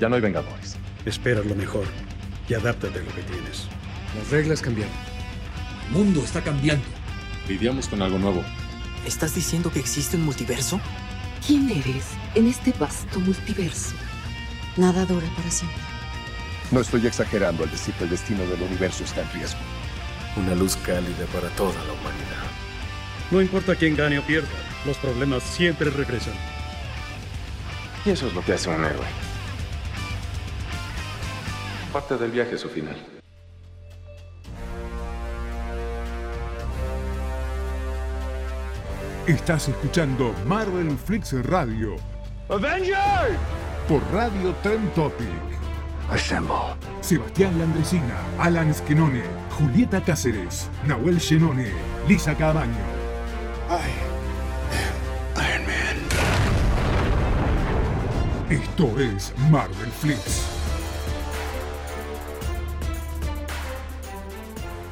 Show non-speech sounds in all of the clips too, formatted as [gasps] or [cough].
Ya no hay vengadores. Espera lo mejor y adáptate a lo que tienes. Las reglas cambiaron. El mundo está cambiando. Lidiamos con algo nuevo. ¿Estás diciendo que existe un multiverso? ¿Quién eres en este vasto multiverso? Nada dura para siempre. No estoy exagerando al decir que el destino del universo está en riesgo. Una luz cálida para toda la humanidad. No importa quién gane o pierda, los problemas siempre regresan. Y eso es lo que hace un héroe. Parte del viaje su final. Estás escuchando Marvel Flix Radio. ¡Avenger! Por Radio Trend Topic. Assemble. Sebastián Landresina, Alan Skenone, Julieta Cáceres, Nahuel Shenone, Lisa Cabaño. I am Iron Man. Esto es Marvel Flix.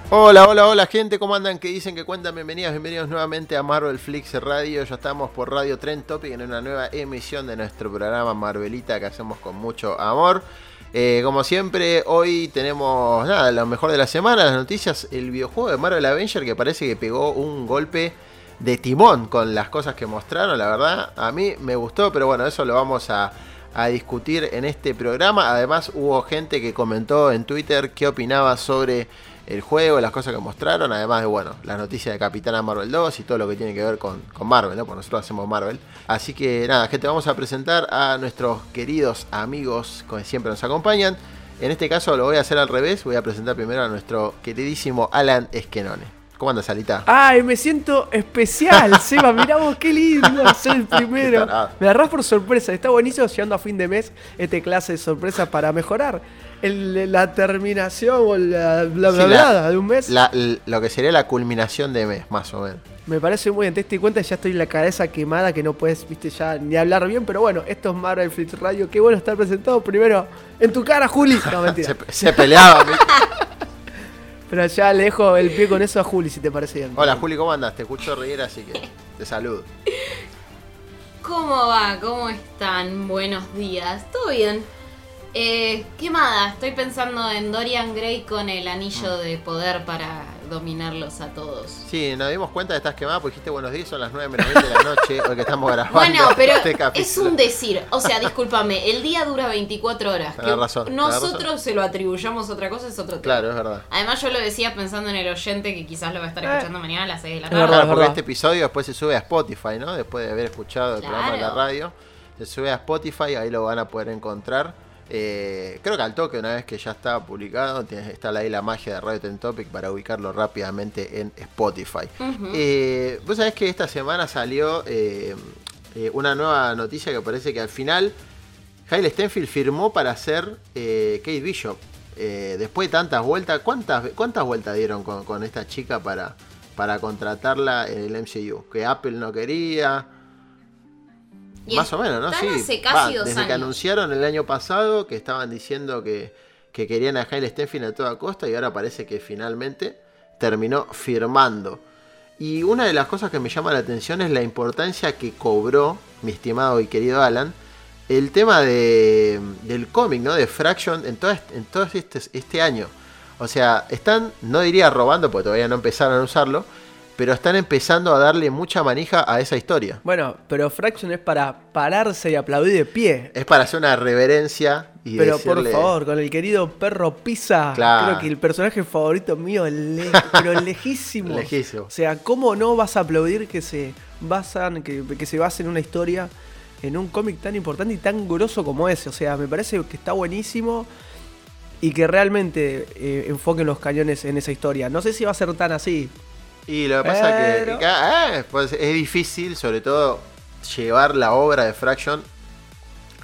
Hola, hola, hola gente, ¿cómo andan? ¿Qué dicen? que cuentan? Bienvenidos, bienvenidos nuevamente a Marvel Flix Radio. Ya estamos por Radio Trend Topic en una nueva emisión de nuestro programa Marvelita que hacemos con mucho amor. Eh, como siempre, hoy tenemos nada, lo mejor de la semana, las noticias, el videojuego de Marvel Avenger que parece que pegó un golpe de timón con las cosas que mostraron, la verdad, a mí me gustó, pero bueno, eso lo vamos a, a discutir en este programa. Además, hubo gente que comentó en Twitter qué opinaba sobre el juego, las cosas que mostraron, además de, bueno, las noticias de Capitana Marvel 2 y todo lo que tiene que ver con, con Marvel, ¿no? Porque nosotros hacemos Marvel. Así que nada, gente, vamos a presentar a nuestros queridos amigos que siempre nos acompañan. En este caso lo voy a hacer al revés, voy a presentar primero a nuestro queridísimo Alan Esquenone. ¿Cómo andas, Salita? Ay, me siento especial, [laughs] Seba. Mirá vos, qué lindo ser el primero. Me agarrás por sorpresa. Está buenísimo llegando a fin de mes este clase de sorpresa para mejorar el- la terminación o la bla bla Sí, bla la- de un mes. la- lo que sería la culminación de mes, más o menos. Me parece muy bien. Te diste cuenta, ya estoy la cabeza quemada que no puedes, viste, ya ni hablar bien. Pero bueno, esto es Marvel Flix Radio. Qué bueno estar presentado primero en tu cara, Juli. No, [laughs] mentira. Se, se peleaba. mi- [laughs] Pero ya le dejo el pie con eso a Juli, si te parece bien. Hola, Juli, ¿cómo andas? Te escucho reír, así que te saludo. [laughs] ¿Cómo va? ¿Cómo están? Buenos días. ¿Todo bien? Eh, quemada. Estoy pensando en Dorian Gray con el anillo de poder para dominarlos a todos. Sí, nos dimos cuenta de que estás quemada porque dijiste buenos días, son las 9 menos 20 de la noche, [laughs] hoy que estamos grabando. Bueno, pero este es capítulo. un decir. O sea, discúlpame, el día dura 24 horas. Que razón, nosotros razón. se lo atribuyamos a otra cosa es otro tema. Claro, es verdad. Además, yo lo decía pensando en el oyente que quizás lo va a estar Eh. escuchando mañana a las 6 de la Es tarde. verdad, Claro, porque verdad. este episodio después se sube a Spotify, ¿no? Después de haber escuchado el programa de la radio, se sube a Spotify, ahí lo van a poder encontrar. Eh, creo que al toque, una vez que ya está publicado, está ahí la magia de Radio Ten Topic para ubicarlo rápidamente en Spotify. Eh, Vos sabés que esta semana salió eh, una nueva noticia que parece que al final Haile Stenfield firmó para ser Kate Bishop. Después de tantas vueltas, ¿cuántas, cuántas vueltas dieron con, con esta chica para, para contratarla en el MCU? Que Apple no quería. Y Más o menos, ¿no? Sí. hace casi Va, dos desde que años. anunciaron el año pasado que estaban diciendo que, que querían a Haile Stenfield a toda costa y ahora parece que finalmente terminó firmando. Y una de las cosas que me llama la atención es la importancia que cobró, mi estimado y querido Alan, el tema de, del cómic, ¿no? De Fraction en todo, este, en todo este, este año. O sea, están, no diría robando, porque todavía no empezaron a usarlo, pero están empezando a darle mucha manija a esa historia. Bueno, pero Fraction es para pararse y aplaudir de pie. Es para hacer una reverencia y Pero decirle... por favor, con el querido perro Pisa, Claro. creo que el personaje favorito mío, le- pero [laughs] lejísimo. Lejísimo. O sea, ¿cómo no vas a aplaudir que se basan, que, que se base en una historia, en un cómic tan importante y tan grosso como ese? O sea, me parece que está buenísimo y que realmente eh, enfoquen los cañones en esa historia. No sé si va a ser tan así. Y lo que pasa es Pero- que ah, pues es difícil, sobre todo, llevar la obra de Fraction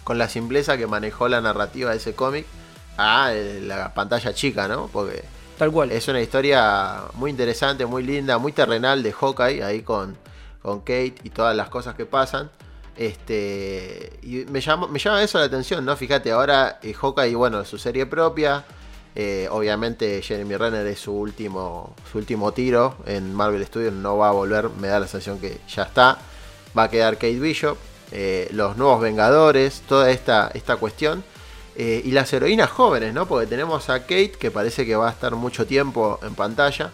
con la simpleza que manejó la narrativa de ese cómic a eh, la pantalla chica, ¿no? Porque Tal cual. es una historia muy interesante, muy linda, muy terrenal de Hawkeye, ahí con, con Kate y todas las cosas que pasan. Este, y me llama, me llama eso la atención, ¿no? Fíjate, ahora eh, Hawkeye, bueno, su serie propia. Eh, obviamente Jeremy Renner es su último, su último tiro en Marvel Studios, no va a volver, me da la sensación que ya está. Va a quedar Kate Bishop, eh, los nuevos Vengadores, toda esta, esta cuestión. Eh, y las heroínas jóvenes, ¿no? Porque tenemos a Kate, que parece que va a estar mucho tiempo en pantalla.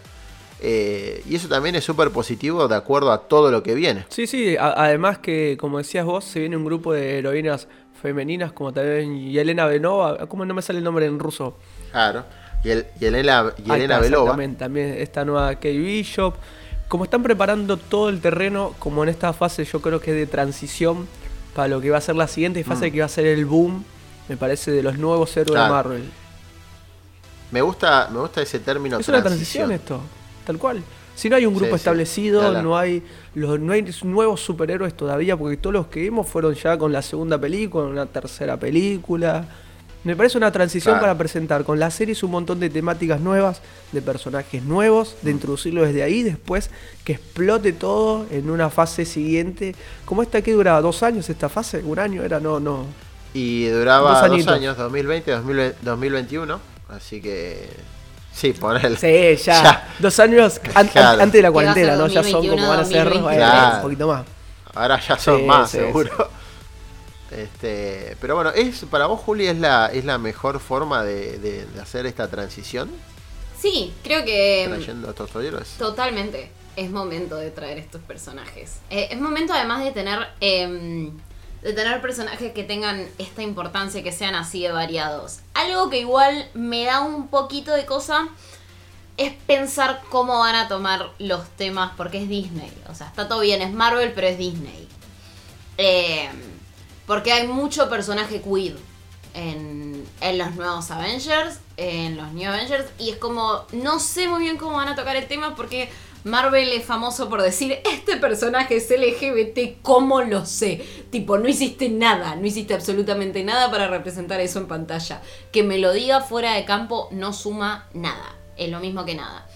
Y eso también es súper positivo de acuerdo a todo lo que viene. Sí, sí, además que, como decías vos, se viene un grupo de heroínas femeninas como también Yelena Benova, ¿cómo no me sale el nombre en ruso? Claro. Y, el, y está, Belova. exactamente, también esta nueva Kate Bishop. Como están preparando todo el terreno, como en esta fase yo creo que es de transición para lo que va a ser la siguiente fase Mm. que va a ser el boom, me parece, de los nuevos héroes Claro. de Marvel. Me gusta, me gusta ese término Es una transición esto, tal cual. Si no hay un grupo Sí, sí, establecido, hablar. no hay los no hay nuevos superhéroes todavía, porque todos los que vimos fueron ya con la segunda película, una tercera película. Me parece una transición Claro. para presentar con las series un montón de temáticas nuevas, de personajes nuevos, Mm. de introducirlo desde ahí, después que explote todo en una fase siguiente. Como esta que duraba dos años esta fase, un año era, no, no. Y duraba Dos años, 2020, 2020, 2021. Así que. Sí, ponele. Sí, [laughs] ya. Dos años an- an- Claro. antes de la cuarentena, ¿no? Ya son 2021, como van a ser 2023. bueno, Claro. un poquito más. Ahora ya son Sí, más, sí, seguro. Este, pero bueno, es para vos, Juli, es la, es la mejor forma de, de- de hacer esta transición, Sí, creo que trayendo a estos héroes. totalmente es momento de traer estos personajes. Eh, es momento además de tener em, de tener personajes que tengan esta importancia, que sean así de variados. Algo que igual me da un poquito de cosa es pensar cómo van a tomar los temas, porque es Disney. O sea, está todo bien, es Marvel, pero es Disney. Eh, porque hay mucho personaje queer en, en los nuevos Avengers, en los New Avengers, y es como, no sé muy bien cómo van a tocar el tema porque Marvel es famoso por decir, este personaje es LGBT, ¿cómo lo sé? Tipo, no hiciste nada, no hiciste absolutamente nada para representar eso en pantalla. Que me lo diga fuera de campo no suma nada, es lo mismo que nada.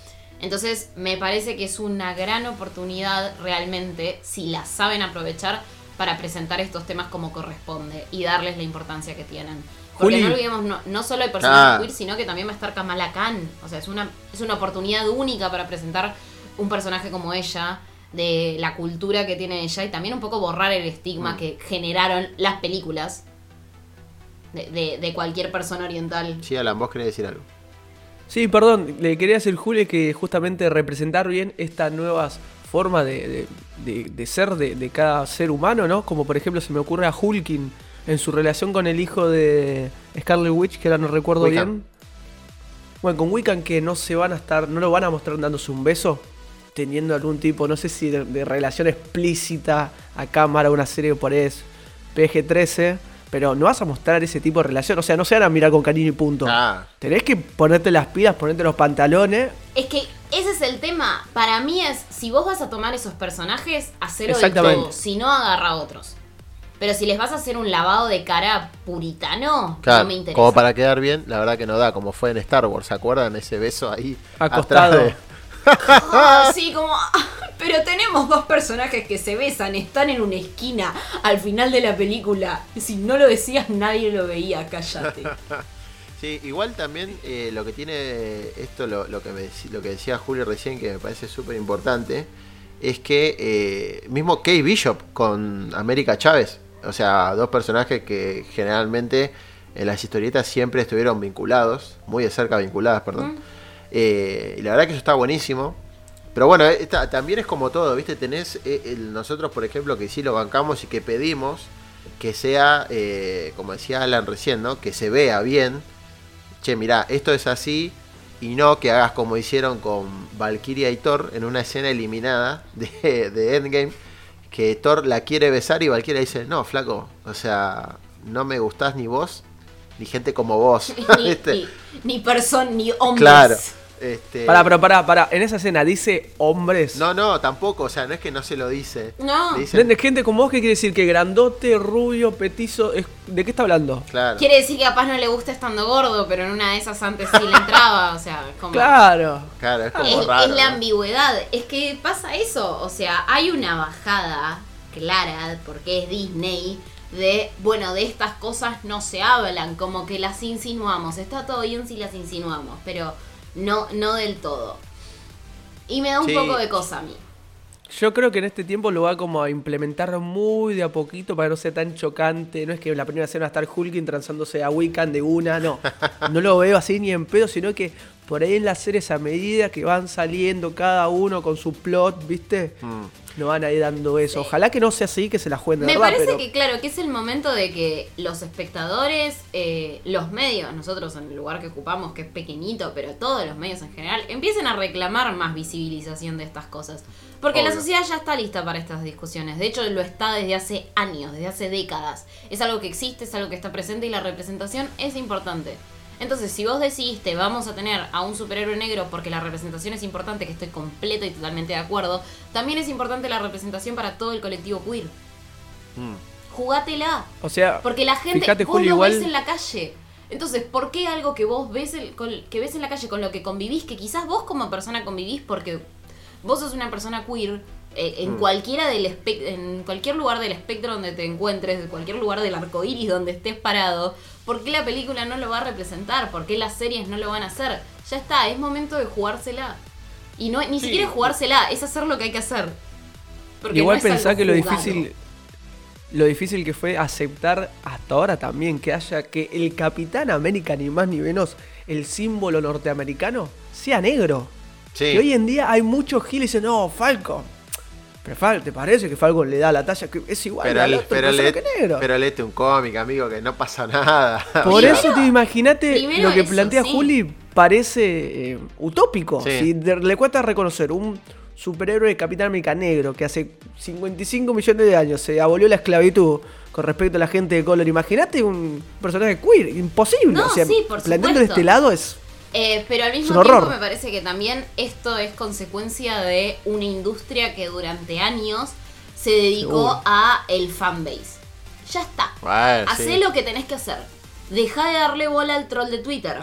Entonces me parece que es una gran oportunidad realmente, si la saben aprovechar, para presentar estos temas como corresponde y darles la importancia que tienen. Porque Juli. no olvidemos, no, no solo hay personajes Ah. queer, sino que también va a estar Kamala Khan. O sea, es una, es una oportunidad única para presentar un personaje como ella, de la cultura que tiene ella y también un poco borrar el estigma Mm. que generaron las películas de, de- de cualquier persona oriental. Sí, Alan, vos querés decir algo. Sí, perdón, le quería decir, Julio, que justamente representar bien estas nuevas formas de, de- de- de ser de, de cada ser humano, ¿no? Como por ejemplo se me ocurre a Hulkin en su relación con el hijo de Scarlet Witch, que ahora no recuerdo Wiccan. bien. Bueno, con Wiccan que no se van a estar, no lo van a mostrar dándose un beso, teniendo algún tipo, no sé si de, de relación explícita a cámara, una serie por es PG-13, pero no vas a mostrar ese tipo de relación, o sea, no se van a mirar con cariño y punto. Ah, Tenés que ponerte las pilas, ponerte los pantalones. Es que ese es el tema. Para mí es, si vos vas a tomar esos personajes, hacelo de Exactamente. todo. Si no, agarra otros. Pero si les vas a hacer un lavado de cara puritano, claro, no me interesa. como para quedar bien, la verdad que no da, como fue en Star Wars, ¿se acuerdan? Ese beso ahí Acostado. de- Ah, sí, como... [laughs] Pero tenemos dos personajes que se besan, están en una esquina al final de la película. Si no lo decías, nadie lo veía, cállate. [laughs] Sí, igual también eh, lo que tiene esto, lo, lo que me lo que decía Julio recién, que me parece súper importante, es que eh, mismo Kay Bishop con América Chávez, o sea, dos personajes que generalmente en las historietas siempre estuvieron vinculados, muy de cerca vinculadas, perdón. Eh, y la verdad que eso está buenísimo. Pero bueno, esta- también es como todo, ¿viste? Tenés el- nosotros, por ejemplo, que sí lo bancamos y que pedimos que sea, eh, como decía Alan recién, ¿no? Que se vea bien. Che, mirá, esto es así. Y no que hagas como hicieron con Valkyria y Thor en una escena eliminada de, de Endgame. Que Thor la quiere besar y Valkyria dice, no, flaco. O sea, no me gustás ni vos, ni gente como vos. [laughs] [laughs] ni, ni persona, ni hombres. Claro. Este... Pará, pero pará, pará. En esa escena dice hombres. No, no, tampoco. O sea, no es que no se lo dice. No. Le dicen- De gente como vos, ¿qué quiere decir? Que grandote, rubio, petizo. es- ¿De qué está hablando? Claro. Quiere decir que capaz no le gusta estando gordo, pero en una de esas antes sí le entraba. O sea, como. Claro. Claro, es como Es, raro. es la ¿no? ambigüedad. Es que pasa eso. O sea, hay una bajada clara, porque es Disney, de, bueno, de estas cosas no se hablan, como que las insinuamos. Está todo bien si las insinuamos, pero no, no del todo. Y me da un Sí. poco de cosa a mí. Yo creo que en este tiempo lo va como a implementar muy de a poquito para no sea tan chocante. No es que en la primera escena va a estar Hulking transándose a Wiccan de una, no. [laughs] No lo veo así ni en pedo, sino que por ahí en las series a medida que van saliendo cada uno con su plot, ¿viste? Mm. Nos van a ir dando eso. Ojalá que no sea así, que se la jueguen de Me verdad, parece pero- que, claro, que es el momento de que los espectadores, eh, los medios, nosotros en el lugar que ocupamos, que es pequeñito, pero todos los medios en general, empiecen a reclamar más visibilización de estas cosas. Porque la sociedad ya está lista para estas discusiones. De hecho, lo está desde hace años, desde hace décadas. Es algo que existe, es algo que está presente y la representación es importante. Entonces, si vos decidiste vamos a tener a un superhéroe negro porque la representación es importante, que estoy completo y totalmente de acuerdo, también es importante la representación para todo el colectivo queer. Jugátela. O sea, Porque la gente fíjate, vos Julio, lo igual- ves en la calle. Entonces, ¿por qué algo que vos ves el- que ves en la calle con lo que convivís, que quizás vos como persona convivís porque vos sos una persona queer eh, en Mm. cualquiera del espe- en cualquier lugar del espectro donde te encuentres, en cualquier lugar del arco iris donde estés parado, ¿por qué la película no lo va a representar? ¿Por qué las series no lo van a hacer? Ya está, es momento de jugársela. Y no ni Sí. siquiera es jugársela, es hacer lo que hay que hacer. Porque Igual no pensá que lo jugado. difícil. Lo difícil que fue aceptar hasta ahora también que haya que el Capitán América, ni más ni menos, el símbolo norteamericano, sea negro. Sí. Que hoy en día hay muchos giles que dicen, no, Falcon. Pero Fal, ¿te parece que Falcon le da la talla? Que es igual Pero, al otro, pero, le- que negro. pero leete un cómic, amigo, que no pasa nada. [laughs] Por [laughs] eso te imagínate primero lo que eso, plantea sí. Juli parece eh, utópico. Sí. Si de- le cuesta reconocer un superhéroe de Capitán América negro que hace 55 millones de años se abolió la esclavitud con respecto a la gente de color, imagínate un personaje queer, imposible. No, o sea, sí, por planteando de este lado es Eh, pero al mismo tiempo me parece que también esto es consecuencia de una industria que durante años se dedicó Seguro. a el fanbase. Ya está. Bueno, Hacé sí. lo que tenés que hacer. Deja de darle bola al troll de Twitter.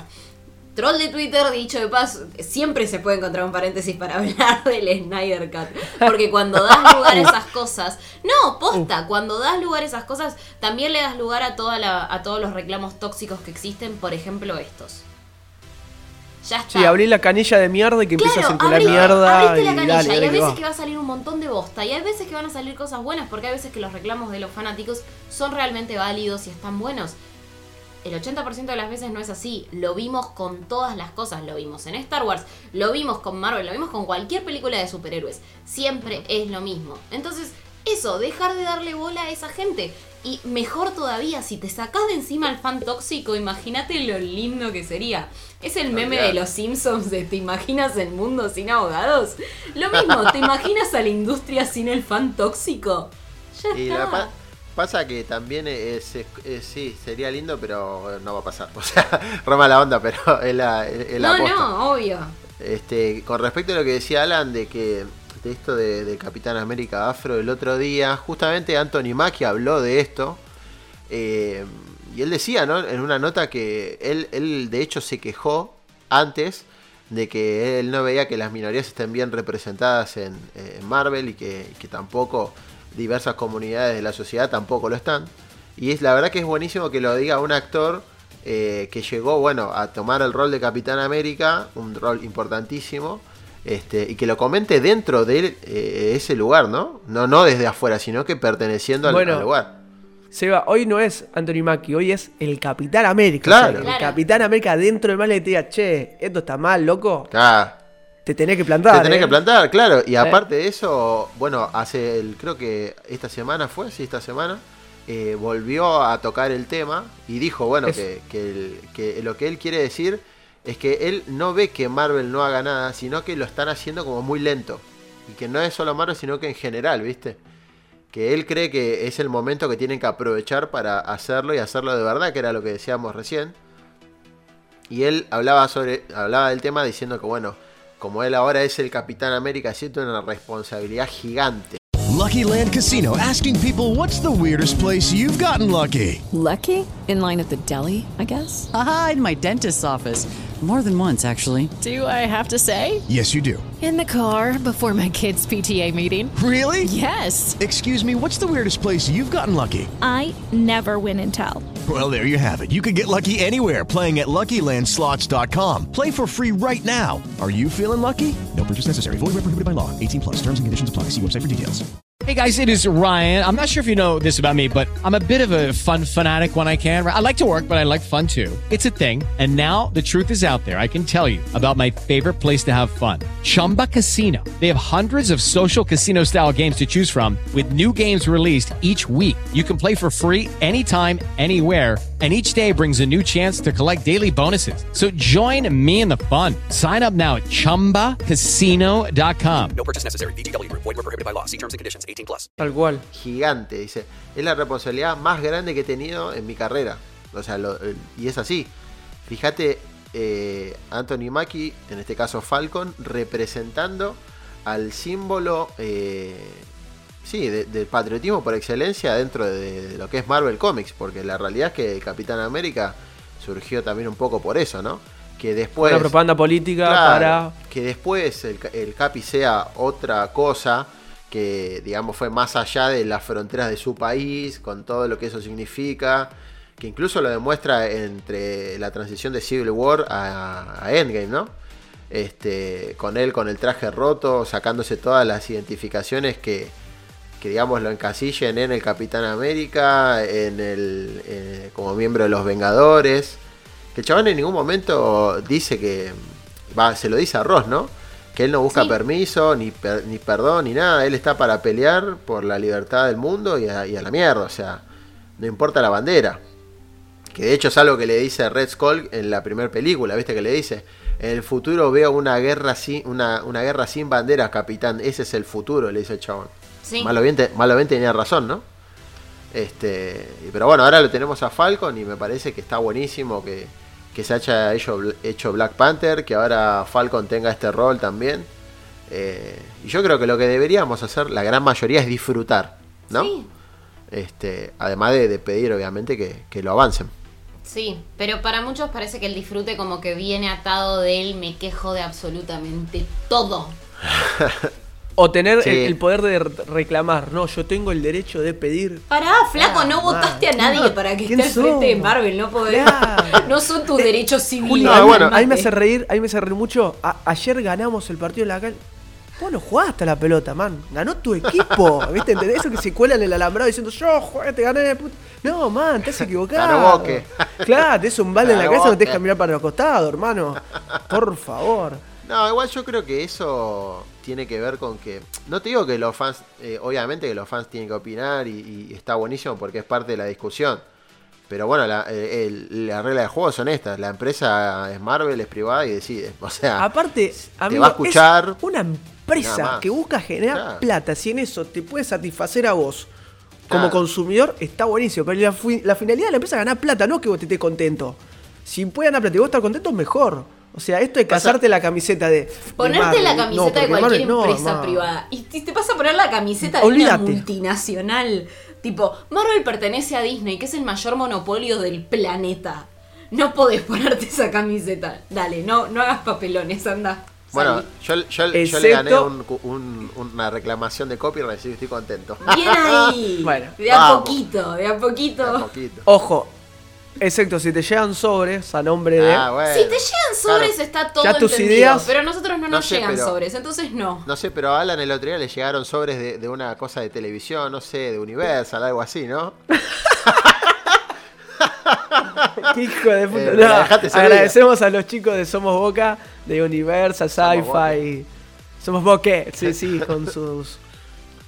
Troll de Twitter, dicho de paso, siempre se puede encontrar un paréntesis para [laughs] hablar del Snyder Cut. Porque cuando das [laughs] lugar a esas cosas. No, posta, cuando das lugar a esas cosas, también le das lugar a, toda la, a todos los reclamos tóxicos que existen, por ejemplo, estos. Ya está. Sí, abrí la canilla de mierda y que empieza a Claro, circular abrí- mierda. abriste y la canilla dale, dale que veces va. que va a salir un montón de bosta y hay veces que van a salir cosas buenas porque hay veces que los reclamos de los fanáticos son realmente válidos y están buenos. El 80% de las veces no es así. Lo vimos con todas las cosas. Lo vimos en Star Wars, lo vimos con Marvel, lo vimos con cualquier película de superhéroes. Siempre es lo mismo. Entonces, eso, dejar de darle bola a esa gente. Y mejor todavía, si te sacás de encima al fan tóxico, imagínate lo lindo que sería. Es el meme de los Simpsons de ¿te imaginas el mundo sin abogados? Lo mismo, ¿te [laughs] imaginas a la industria sin el fan tóxico? Ya Y está. pa- pasa que también es, es- es- sí, sería lindo, pero no va a pasar. [laughs] O sea, Roma la onda, pero es la, es la no, posta. no, obvio. Este, con respecto a lo que decía Alan de que de esto de, Capitán América Afro el otro día, justamente Anthony Mackie habló de esto. eh, y él decía, ¿no? En una nota que él, él de hecho se quejó antes de que él no veía que las minorías estén bien representadas en, Marvel y que, que tampoco diversas comunidades de la sociedad tampoco lo están. Y es la verdad que es buenísimo que lo diga un actor eh, que llegó, bueno, a tomar el rol de Capitán América, un rol importantísimo, este, y que lo comente dentro de eh, ese lugar, ¿no? No, no desde afuera, sino que perteneciendo al, Bueno, al lugar. Seba, hoy no es Anthony Mackie, hoy es el Capitán América. Claro. O sea, el Claro. Capitán América dentro del mal le diga, che, esto está mal, loco. Claro. Te tenés que plantar. Te tenés ¿eh? que plantar, claro. Y aparte de eso, bueno, hace el, creo que esta semana fue, sí, esta semana, eh, volvió a tocar el tema y dijo, bueno, Es- que, que el- que lo que él quiere decir es que él no ve que Marvel no haga nada, sino que lo están haciendo como muy lento. Y que no es solo Marvel, sino que en general, ¿viste? Que él cree que es el momento que tienen que aprovechar para hacerlo y hacerlo de verdad, que era lo que decíamos recién. Y él hablaba sobre hablaba del tema diciendo que bueno, como él ahora es el Capitán América, siente una responsabilidad gigante. Lucky Land Casino asking people what's the weirdest place you've gotten lucky? Lucky? In line at the deli, I guess. Aha, in my dentist's office. More than once, actually. Do I have to say? Yes, you do. In the car before my kids' PTA meeting. Really? Yes. Excuse me, what's the weirdest place you've gotten lucky? I never win and tell. Well, there you have it. You can get lucky anywhere playing at LuckyLandSlots.com. Play for free right now. Are you feeling lucky? No purchase necessary. Void where prohibited by law. 18 plus. Terms and conditions apply. See website for details. Hey guys, it is Ryan. I'm not sure if you know this about me, but I'm a bit of a fun fanatic when I can. I like to work, but I like fun too. It's a thing. And now the truth is out there. I can tell you about my favorite place to have fun. Chumba Casino. They have hundreds of social casino style games to choose from with new games released each week. You can play for free anytime, anywhere and each day brings a new chance to collect daily bonuses. So join me in the fun. Sign up now at ChumbaCasino.com. No purchase necessary. BGW. Void were prohibited by law. See terms and conditions. 18 plus. Tal cual. Gigante, dice. Es la responsabilidad más grande que he tenido en mi carrera. O sea, lo, eh, y es así. Fíjate, eh, Anthony Mackie, en este caso Falcon, representando al símbolo... Eh, sí, del de patriotismo por excelencia dentro de, de, lo que es Marvel Comics, porque la realidad es que Capitán América surgió también un poco por eso, ¿no? Que después... Una propaganda política claro, para... Que después el, el, Capi sea otra cosa, que digamos fue más allá de las fronteras de su país, con todo lo que eso significa, que incluso lo demuestra entre la transición de Civil War a, a Endgame, ¿no? Este, con él con el traje roto, sacándose todas las identificaciones que, que digamos lo encasillen en el Capitán América, en el eh, como miembro de los Vengadores. Que el chabón en ningún momento dice que va, se lo dice a Ross, ¿no? Que él no busca sí. permiso, ni, per, ni perdón, ni nada. Él está para pelear por la libertad del mundo y a, y a, la mierda. O sea, no importa la bandera. Que de hecho es algo que le dice Red Skull en la primera película, ¿viste? Que le dice, en el futuro veo una guerra sin, una, una guerra sin banderas, capitán. Ese es el futuro, le dice el chabón. Sí. Malo, bien, malo bien tenía razón, ¿no? Este, pero bueno, ahora lo tenemos a Falcon y me parece que está buenísimo que, que se haya hecho, hecho, Black Panther, que ahora Falcon tenga este rol también. Eh, y yo creo que lo que deberíamos hacer, la gran mayoría, es disfrutar, ¿no? Sí. Este, además de, de pedir, obviamente, que, que, lo avancen. Sí, pero para muchos parece que el disfrute como que viene atado de él, me quejo de absolutamente todo. O tener sí. el, el, poder de reclamar, no, yo tengo el derecho de pedir. Pará, flaco, ah, no votaste a nadie no, para que esté al frente de Marvel, no podés. Claro. [laughs] no son tus derechos civiles. No, bueno, a mí me hace reír, a mí me hace reír mucho. A, ayer ganamos el partido en la calle. Vos no jugaste a la pelota, man. Ganó tu equipo. [laughs] ¿Viste? ¿Entendés? Eso que se cuela en el alambrado diciendo, yo jugué, te gané. Puta. No, man, te has [laughs] equivocado. Claro, te es un balde en la cabeza no te dejas mirar para los costados, hermano. Por favor. No, igual yo creo que eso tiene que ver con que. No te digo que los fans. Eh, obviamente que los fans tienen que opinar y, y, está buenísimo porque es parte de la discusión. Pero bueno, la, eh, el, la regla de juego son estas. La empresa es Marvel, es privada y decide. [laughs] O sea, aparte, te amigo, va a escuchar. una empresa que busca generar claro. plata. Si en eso te puede satisfacer a vos como claro. consumidor, está buenísimo. Pero la, la, finalidad de la empresa es ganar plata, no que vos te estés contento. Si puede ganar plata y vos estar contento, mejor. O sea, esto de casarte la camiseta de. Ponerte la camiseta no, de cualquier Marvel, empresa no, privada. Y te vas a poner la camiseta de una multinacional. Tipo, Marvel pertenece a Disney, que es el mayor monopolio del planeta. No podés ponerte esa camiseta. Dale, no, no hagas papelones, anda. Bueno, yo, yo, Excepto... yo, le gané un, un, una reclamación de copyright y estoy contento. Bien ahí. [laughs] bueno, de a vamos. poquito, de a poquito. De a poquito. Ojo, Excepto si te llegan sobres a nombre de. Ah, bueno. Si te llegan sobres claro. está todo ya tus entendido, ideas. Pero a nosotros no, No nos sé, llegan pero- sobres, entonces no. No sé, pero a Alan el otro día le llegaron sobres de, de una cosa de televisión, no sé, de Universal, algo así, ¿no? [laughs] [laughs] Qué hijo de puta. Eh, No, agradecemos a los chicos de Somos Boca, de Universal, Sci-Fi. Somos Boca, sí, sí, [laughs] con sus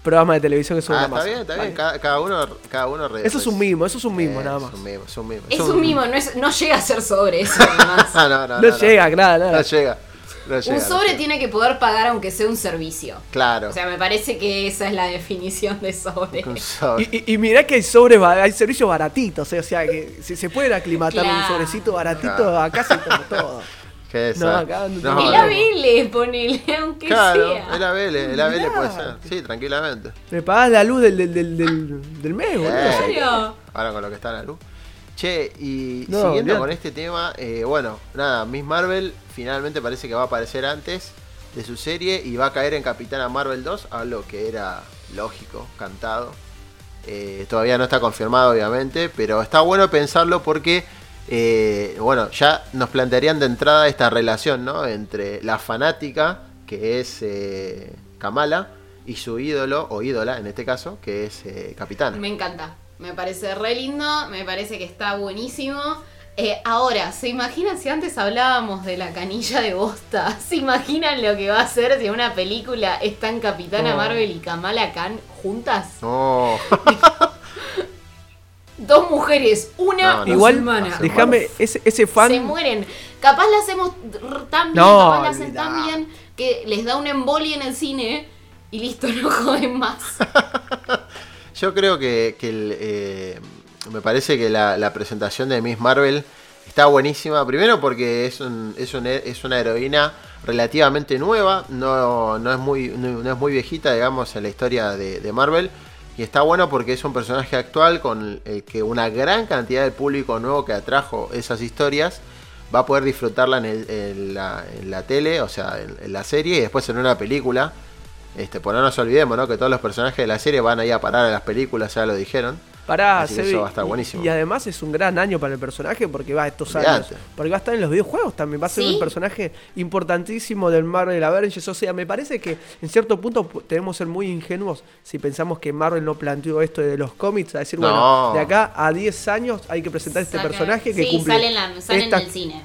programas de televisión que son Ah, una está masa. bien, está bien. Cada, cada uno, cada uno re- Eso es un mimo, eso es un mimo, Eh, nada Es más. un mimo, es un mimo. Es un mimo, no, es, no llega a ser sobre eso, [laughs] además. Ah, no, no, No llega, nada, nada. No llega. No llega, un sobre tiene que poder pagar aunque sea un servicio. Claro. O sea, me parece que esa es la definición de sobre. Un sobre. Y, y, y mirá que hay sobres, hay servicios baratitos, eh, o sea, que si se pueden aclimatar un sobrecito baratito, Claro. acá se toma todo. Qué No, desastre. acá no No, el no. ABL, ponele, aunque Claro, sea. el ABL, el ABL puede ser. Sí, tranquilamente. Me pagás la luz del, del, del, del, del mes, boludo. O sea que- Claro. Ahora con lo que está en la luz. Che, y No, siguiendo con este tema, eh, bueno, nada, Miss Marvel finalmente parece que va a aparecer antes de su serie y va a caer en Capitana Marvel 2, algo que era lógico, cantado. Eh, todavía no está confirmado, obviamente, pero está bueno pensarlo porque, eh, bueno, ya nos plantearían de entrada esta relación, ¿no? Entre la fanática, que es eh, Kamala, y su ídolo, o ídola en este caso, que es eh, Capitana. Me encanta. Me parece re lindo, me parece que está buenísimo. Eh, ahora, ¿se imaginan si antes hablábamos de la canilla de bosta? [laughs] ¿Se imaginan lo que va a ser si en una película están Capitana. Marvel y Kamala Khan juntas? No. [laughs] Dos mujeres, una No, no, Igual, musulmana. déjame, ese, ese fan. Se mueren. Capaz la hacemos tan bien, No, capaz la hacen tan bien que les da un embolia en el cine y listo, [laughs] no joden más. Yo creo que, eh, me parece que la, presentación de Miss Marvel está buenísima. Primero porque es, un- es, un- es una heroína relativamente nueva, no, es muy, viejita, digamos, en la historia de, Marvel. Y está bueno porque es un personaje actual con el que una gran cantidad de público nuevo que atrajo esas historias va a poder disfrutarla en, la, tele, o sea, en la serie y después en una película. Este, por no nos olvidemos, ¿no? Que todos los personajes de la serie van a ir a parar a las películas, ya lo dijeron. Pará, Así que eso va a estar y- buenísimo. Y, además es un gran año para el personaje porque va estos Olvidate. años. Porque va a estar en los videojuegos también. Va a ser ¿Sí? un personaje importantísimo del Marvel Avengers. O sea, me parece que en cierto punto pu- tenemos que ser muy ingenuos si pensamos que Marvel no planteó esto de los cómics. A decir, No. bueno, de acá a 10 años hay que presentar este personaje que sí, cumple sale en, la- sale estas, en el cine.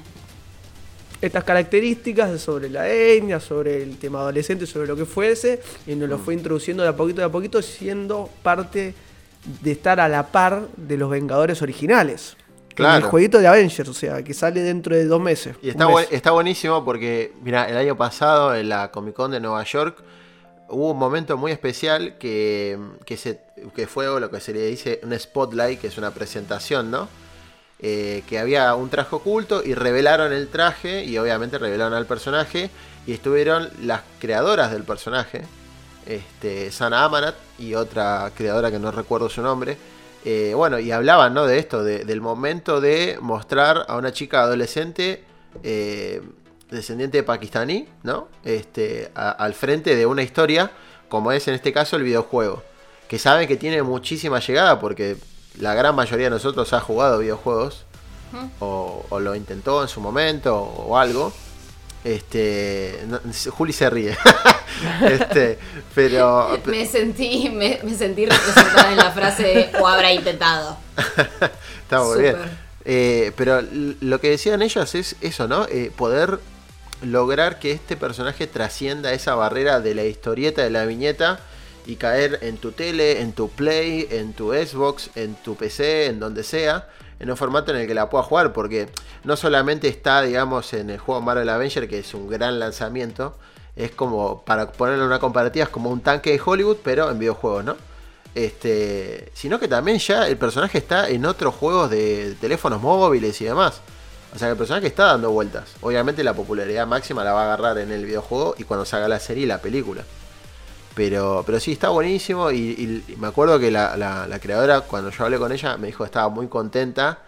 Estas características sobre la etnia, sobre el tema adolescente, sobre lo que fuese. Y nos Mm. lo fue introduciendo de a poquito, de a poquito, siendo parte de estar a la par de los Vengadores originales. En Claro. el jueguito de Avengers, o sea, que sale dentro de dos meses. Y está, mes. buen- está buenísimo porque, mira, el año pasado en la Comic Con de Nueva York hubo un momento muy especial que, que, se, que fue lo que se le dice un spotlight, que es una presentación, ¿no? Eh, que había un traje oculto y revelaron el traje y obviamente revelaron al personaje y estuvieron las creadoras del personaje, este, Sana Amanat y otra creadora que no recuerdo su nombre. Eh, bueno, y hablaban ¿no? de esto, de- del momento de mostrar a una chica adolescente eh, descendiente de pakistaní, ¿no? Este, al frente de una historia, como es en este caso el videojuego. Que saben que tiene muchísima llegada porque la gran mayoría de nosotros ha jugado videojuegos o, o lo intentó en su momento o, algo. Este, no, Juli se ríe. [laughs] este, pero [laughs] Me sentí, me, me sentí representada en la frase de o habrá intentado. [laughs] Está muy bien. Eh, pero lo que decían ellos es eso, ¿no? Eh, poder lograr que este personaje trascienda esa barrera de la historieta, de la viñeta, y caer en tu tele, en tu Play, en tu Xbox, en tu PC, en donde sea, en un formato en el que la pueda jugar, porque no solamente está, digamos, en el juego Marvel Avenger, que es un gran lanzamiento, es como, para ponerlo en una comparativa, es como un tanque de Hollywood, pero en videojuegos, ¿no? Este, sino que también ya el personaje está en otros juegos de teléfonos móviles y demás. O sea que el personaje está dando vueltas. Obviamente la popularidad máxima la va a agarrar en el videojuego y cuando salga la serie y la película. Pero, pero sí, está buenísimo. Y, me acuerdo que la, creadora, cuando yo hablé con ella, me dijo que estaba muy contenta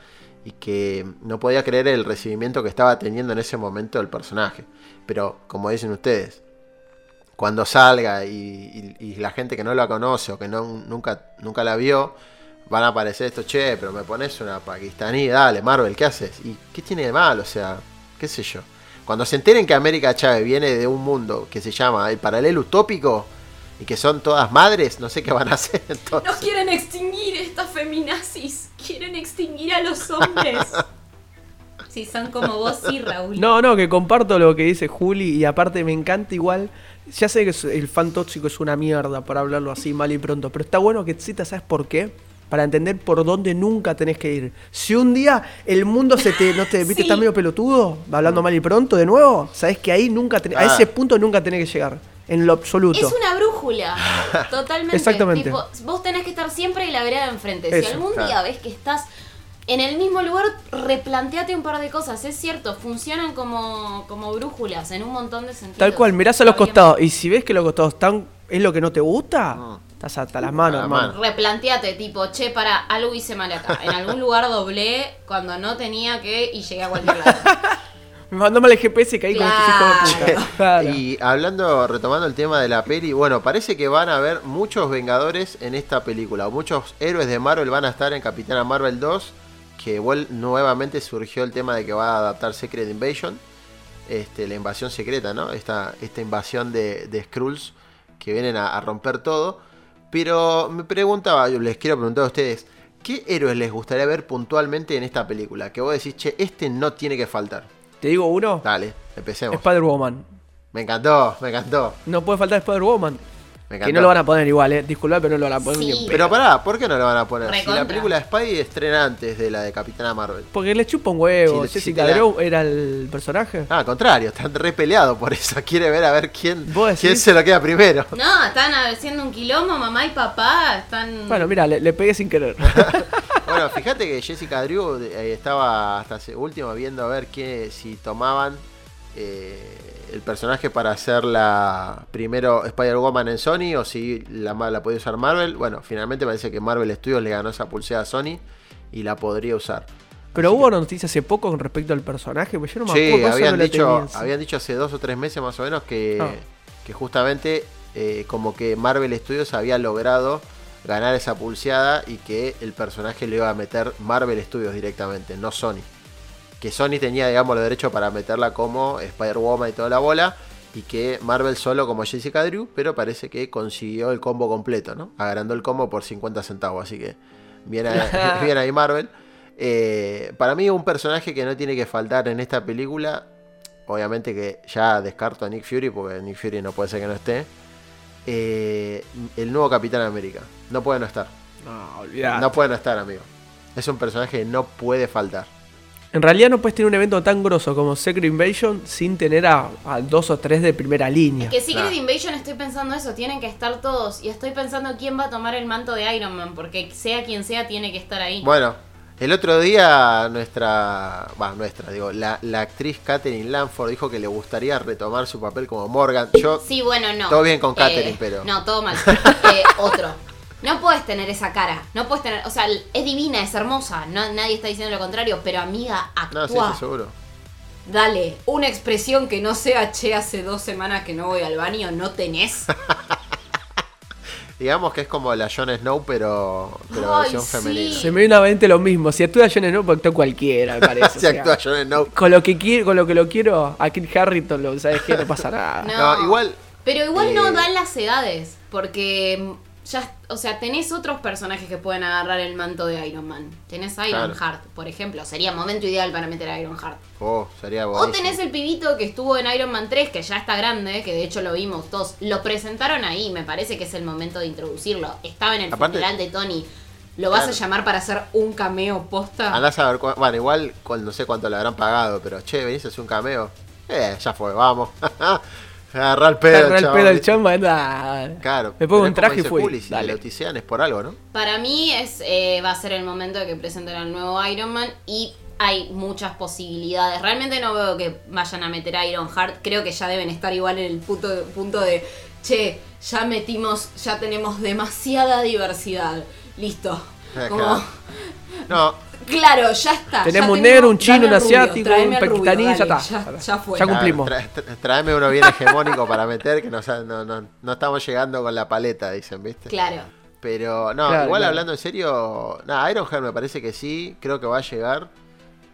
y que no podía creer el recibimiento que estaba teniendo en ese momento el personaje. Pero, como dicen ustedes, cuando salga y, la gente que no la conoce o que no, nunca, nunca la vio, van a aparecer esto, che, pero me pones una pakistaní, dale, Marvel, ¿qué haces? ¿Y qué tiene de mal? O sea, qué sé yo. Cuando se enteren que América Chávez viene de un mundo que se llama el paralelo utópico y que son todas madres, no sé qué van a hacer [laughs] entonces. No quieren extinguir estas feminazis. Quieren extinguir a los hombres. [laughs] Si son como vos, sí, Raúl. No, no, que comparto lo que dice Juli y aparte me encanta igual. Ya sé que el fan tóxico es una mierda, para hablarlo así mal y pronto, pero está bueno que exista, ¿sabes por qué? para entender por dónde nunca tenés que ir. Si un día el mundo se te, no te, viste, Sí. está medio pelotudo, hablando mal y pronto de nuevo, sabés que ahí nunca tenés- a Ah. ese punto nunca tenés que llegar, en lo absoluto. Es una brújula, [laughs] totalmente. Exactamente. Tipo, vos tenés que estar siempre en la vereda de enfrente. Eso, si algún claro. día ves que estás en el mismo lugar, replanteate un par de cosas. Es cierto, funcionan como, como brújulas en un montón de sentidos. Tal cual, mirás a los costados y si ves que los costados están, es lo que no te gusta, estás hasta las manos, hermano. Replanteate, tipo, che, para, algo hice mal acá. En algún lugar doblé cuando no tenía que y llegué a cualquier lado. [laughs] Me mandó mal el GPS y caí con estos hijos de puta. [laughs] Claro. Y hablando, retomando el tema de la peli, bueno, parece que van a haber muchos Vengadores en esta película. o Muchos héroes de Marvel van a estar en Capitana Marvel 2. Que vuel- nuevamente surgió el tema de que va a adaptar Secret Invasion. Este, la invasión secreta, ¿no? Esta, esta invasión de, de Skrulls que vienen a, a romper todo. Pero me preguntaba, yo les quiero preguntar a ustedes, ¿qué héroes les gustaría ver puntualmente en esta película? Que vos decís, che, este no tiene que faltar. ¿Te digo uno? Dale, empecemos. Spider-Woman. Me encantó, me encantó. No puede faltar Spider-Woman. Que no lo van a poner igual, eh. Disculpa, pero no lo van a poner pedo. Pero pará, ¿por qué no lo van a poner? Si la película de Spidey estrena antes de la de Capitana Marvel. Porque le chupa un huevo. Si- si Jessica la- Drew era el personaje. Ah, al contrario, están re peleados por eso. [laughs] Quiere ver a ver quién, ¿Vos quién se lo queda primero. No, están haciendo un quilombo, mamá y papá. Están. Bueno, mira, le, le pegué sin querer. [laughs] [laughs] Bueno, fíjate que Jessica Drew eh, estaba hasta hace último viendo a ver qué, si tomaban eh, el personaje para hacer la primero Spider-Woman en Sony o si la, la podía usar Marvel. Bueno, finalmente parece que Marvel Studios le ganó esa pulsera a Sony y la podría usar. Pero hubo noticias hace poco con respecto al personaje, pues yo no me Sí, acuerdo. eso habían no dicho, tenía, sí. habían dicho hace dos o tres meses más o menos que, Ah. que justamente eh, como que Marvel Studios había logrado ganar esa pulseada y que el personaje le iba a meter Marvel Studios directamente, no Sony. Que Sony tenía, digamos, los derechos para meterla como Spider-Woman y toda la bola. Y que Marvel solo como Jessica Drew, pero parece que consiguió el combo completo, ¿no? Agarrando el combo por 50 centavos, así que bien ahí, [laughs] [laughs] bien ahí Marvel. Eh, para mí un personaje que no tiene que faltar en esta película, obviamente que ya descarto a Nick Fury, porque Nick Fury no puede ser que no esté. Eh, el nuevo Capitán América, no puede no estar. No, olvidate. No puede no estar, amigo. Es un personaje que no puede faltar. En realidad no puedes tener un evento tan grosso como Secret Invasion sin tener a, a dos o tres de primera línea. Que Secret Invasion estoy pensando eso, tienen que estar todos. Y estoy pensando quién va a tomar el manto de Iron Man, porque sea quien sea, tiene que estar ahí. Bueno, el otro día nuestra, va, nuestra, digo, la, la actriz Katherine Lanford dijo que le gustaría retomar su papel como Morgan. Yo, Sí, bueno, no. Todo bien con Eh, Katherine, pero- No, todo mal. [laughs] Eh, otro. No puedes tener esa cara. No puedes tener. O sea, es divina, es hermosa. No, nadie está diciendo lo contrario. Pero amiga, actúa. no, sí, sí, seguro. Dale, una expresión que no sea che, hace dos semanas que no voy al baño, no tenés. [laughs] Digamos que es como la Jon Snow, pero, pero Ay, versión sí. femenina. Se me viene a la mente lo mismo. Si actúa Jon Snow, pues actúa cualquiera, me parece. [laughs] Si o sea, actúa Jon Snow. Con lo que quiero, con lo que lo quiero, a Kit Harrington, lo, ¿sabes qué? No pasa [laughs] nada. No, No, igual. Pero igual no Eh. dan las edades. Porque mm, ya. O sea, tenés otros personajes que pueden agarrar el manto de Iron Man. Tenés a Iron Claro. Heart, por ejemplo. Sería momento ideal para meter a Iron Heart. Oh, sería O buenísimo. tenés el pibito que estuvo en Iron Man 3, que ya está grande, que de hecho lo vimos todos. Lo presentaron ahí, me parece que es el momento de introducirlo. Estaba en el Aparte- funeral de Tony. ¿Lo vas a llamar para hacer un cameo posta? Andás a ver, bueno, igual no sé cuánto le habrán pagado, pero che, venís a hacer un cameo. Eh, ya fue, vamos. [laughs] Agarrá el pedo, Agarrá el pedo el chamba, anda. Claro. Me pongo un traje y fui. Juli, si Dale. es por algo, ¿no? Para mí es eh, va a ser el momento de que presenten al nuevo Iron Man y hay muchas posibilidades. Realmente no veo que vayan a meter a Iron Heart. Creo que ya deben estar igual en el punto, punto de, che, ya metimos, ya tenemos demasiada diversidad. Listo. Como-. No, claro, ya está. Tenemos ya un negro, un chino, un asiático, un pakistaní, ya está. Ya, ya fue. Ya cumplimos. Tra- tra- tráeme uno bien hegemónico para meter, que no, sa- no, no, no estamos llegando con la paleta, dicen, ¿viste? Claro. Pero no, Claro, igual claro. hablando en serio, nada, Ironheart me parece que sí, creo que va a llegar.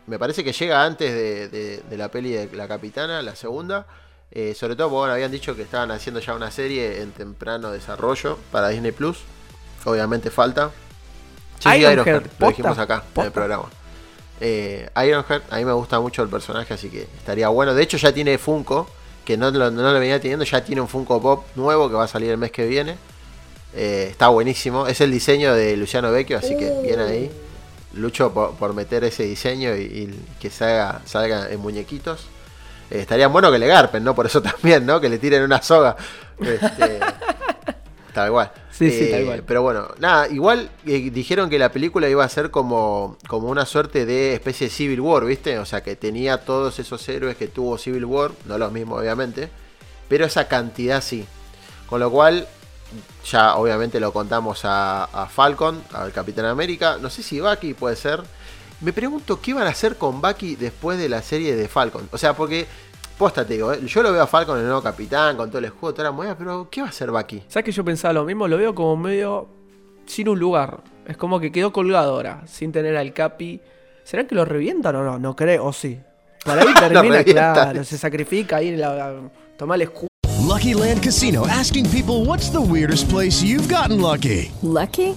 Me parece que llega antes de, de- de la peli de La Capitana, la segunda. Eh, sobre todo porque bueno, habían dicho que estaban haciendo ya una serie en temprano desarrollo para Disney Plus. Obviamente falta. Sí, Ironheart, Ironheart, lo dijimos acá en ¿Posta? el programa. Eh, Ironheart, a mí me gusta mucho el personaje, así que estaría bueno. De hecho, ya tiene Funko, que no lo, no lo venía teniendo, ya tiene un Funko Pop nuevo que va a salir el mes que viene. Eh, está buenísimo. Es el diseño de Luciano Vecchio, así que bien ahí. Lucho por, por meter ese diseño y, y que salga, salga en muñequitos. Eh, estaría bueno que le garpen, ¿no? Por eso [laughs] también, ¿no? Que le tiren una soga. Este, [laughs] tal cual. Sí, sí, Eh, tal cual. Pero bueno, nada, igual eh, dijeron que la película iba a ser como, como una suerte de especie de Civil War, ¿viste? O sea, que tenía todos esos héroes que tuvo Civil War, no los mismos obviamente, pero esa cantidad sí. Con lo cual, ya obviamente lo contamos a, a Falcon, al Capitán América, no sé si Bucky puede ser. Me pregunto qué van a hacer con Bucky después de la serie de Falcon. O sea, porque, posta te digo, ¿eh? yo lo veo a Falcon, el nuevo capitán, con todo el escudo, toda la moneda, pero ¿qué va a hacer Bucky? ¿Sabes que yo pensaba lo mismo? Lo veo como medio sin un lugar. Es como que quedó colgado ahora, sin tener al Capi. ¿Será que lo revientan o no? No creo, o sí. Para ahí [laughs] termina, claro, se sacrifica ahí en la. Toma el escudo. Lucky Land Casino asking people what's the weirdest place you've gotten lucky? Lucky?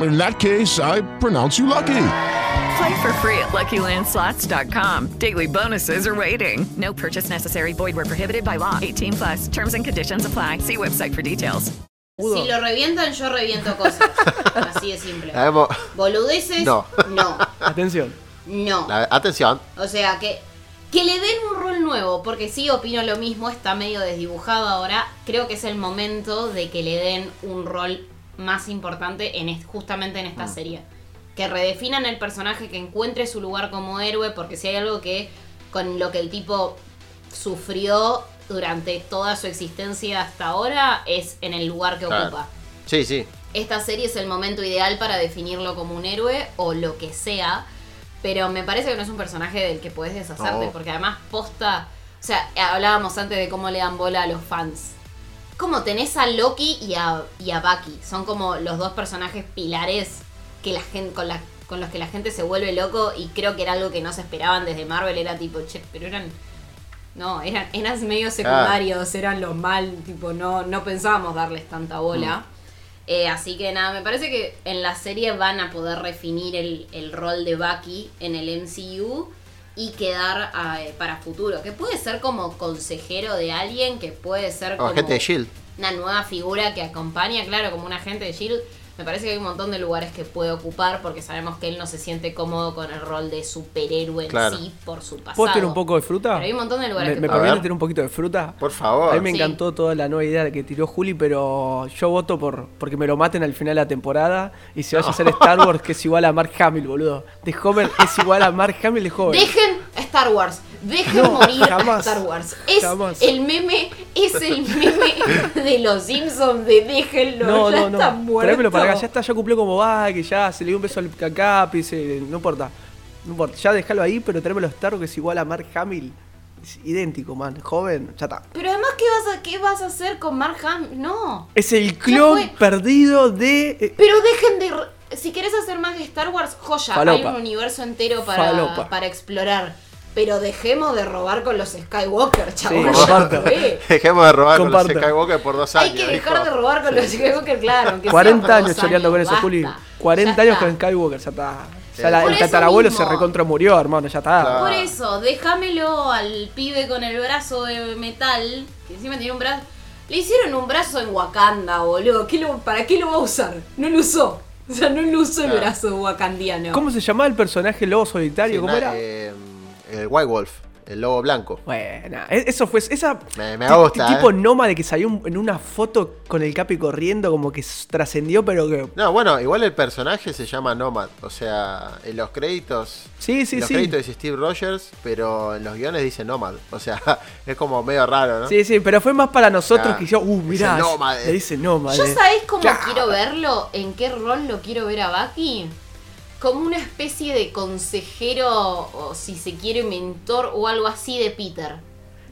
In that case, I pronounce you lucky. Play for free at LuckyLandSlots.com. Daily bonuses are waiting. No purchase necessary. Void where prohibited by law. 18 plus. Terms and conditions apply. See website for details. Si lo revientan, yo reviento cosas. [laughs] Así de simple. Boludeces, No. no. Atención. No. La- atención. O sea, que, que le den un rol nuevo, porque sí opino lo mismo, está medio desdibujado ahora. Creo que es el momento de que le den un rol más importante en justamente en esta serie. Que redefinan el personaje, que encuentre su lugar como héroe, porque si hay algo que con lo que el tipo sufrió durante toda su existencia hasta ahora es en el lugar que Claro. ocupa. Sí, sí. Esta serie es el momento ideal para definirlo como un héroe o lo que sea. Pero me parece que no es un personaje del que puedes deshacerte. No. Porque además posta. O sea, hablábamos antes de cómo le dan bola a los fans. Como tenés a Loki y a, y a Bucky. Son como los dos personajes pilares que la gente, con, la- con los que la gente se vuelve loco. Y creo que era algo que no se esperaban desde Marvel. Era tipo, che, pero eran. No, eran, eran medio secundarios, eran lo mal, tipo, no, no pensábamos darles tanta bola. Eh, así que nada, me parece que en la serie van a poder definir el, el rol de Bucky en el MCU y quedar eh, para futuro. Que puede ser como consejero de alguien, que puede ser Como como agente de Shield. una nueva figura que acompaña, claro, como un agente de Shield. Me parece que hay un montón de lugares que puede ocupar porque sabemos que él no se siente cómodo con el rol de superhéroe en Claro. sí por su pasado. ¿Puedo tener un poco de fruta? Pero hay un montón de lugares ¿Me, que me permite tener un poquito de fruta? Por favor. A mí me Sí. encantó toda la nueva idea que tiró Juli, pero yo voto por porque me lo maten al final de la temporada y se vaya a hacer [laughs] Star Wars que es igual a Mark Hamill, boludo. De Homer es igual a Mark Hamill de Homer. Dejen a Star Wars, dejen No, morir jamás, a Star Wars. Es jamás. el meme, es el meme de los Simpsons de déjenlo, No, ya no, no. está muerto. Tráemelo para acá, ya está, ya cumplió como va, que ya se le dio un beso al Cacapi, se- no importa. No importa, ya déjalo ahí, pero tráemelo a Star Wars que es igual a Mark Hamill. Es idéntico, man. Joven, ya está. Pero además, ¿qué vas a, qué vas a hacer con Mark Hamill? No. Es el clon perdido de. eh, Pero dejen de... Si querés hacer más de Star Wars, joya, hay un universo entero para, Falopa. para explorar. Pero dejemos de robar con los Skywalker, Sí, chavos. comparto. [laughs] Dejemos de robar con los Skywalker por dos Hay años. que dejar hijo. de robar con los Skywalker, claro. aunque sea 40 por años choreando con eso, basta. Juli. 40 Ya años está. con Skywalker, ya está. Sí. Ya la- el tatarabuelo mismo. se recontra murió, hermano, ya está. Por eso, déjamelo al pibe con el brazo de metal, que encima tiene un brazo. Le hicieron un brazo en Wakanda, boludo. ¿Qué lo- ¿Para qué lo va a usar? No lo usó. O sea, no lo usó el Claro. brazo wakandiano. ¿Cómo se llamaba el personaje lobo solitario? Sí, ¿Cómo na- era? eh, el White Wolf. el lobo blanco. Bueno, e- eso fue. Esa. Me, me gusta. ti- tipo ¿eh? nómade que salió un- en una foto con el Capi corriendo, como que trascendió, pero que. No, bueno, igual el personaje se llama Nomad. O sea, en los créditos. Sí, sí, en los sí. créditos dice Steve Rogers, pero en los guiones dice Nomad. O sea, [laughs] es como medio raro, ¿no? Sí, sí, pero fue más para nosotros Ah, que yo, uh, mirá, dice le dice nómade. ¿Yo sabés cómo Claro. quiero verlo? ¿En qué rol lo quiero ver a Bucky? Como una especie de consejero, o si se quiere, mentor o algo así de Peter.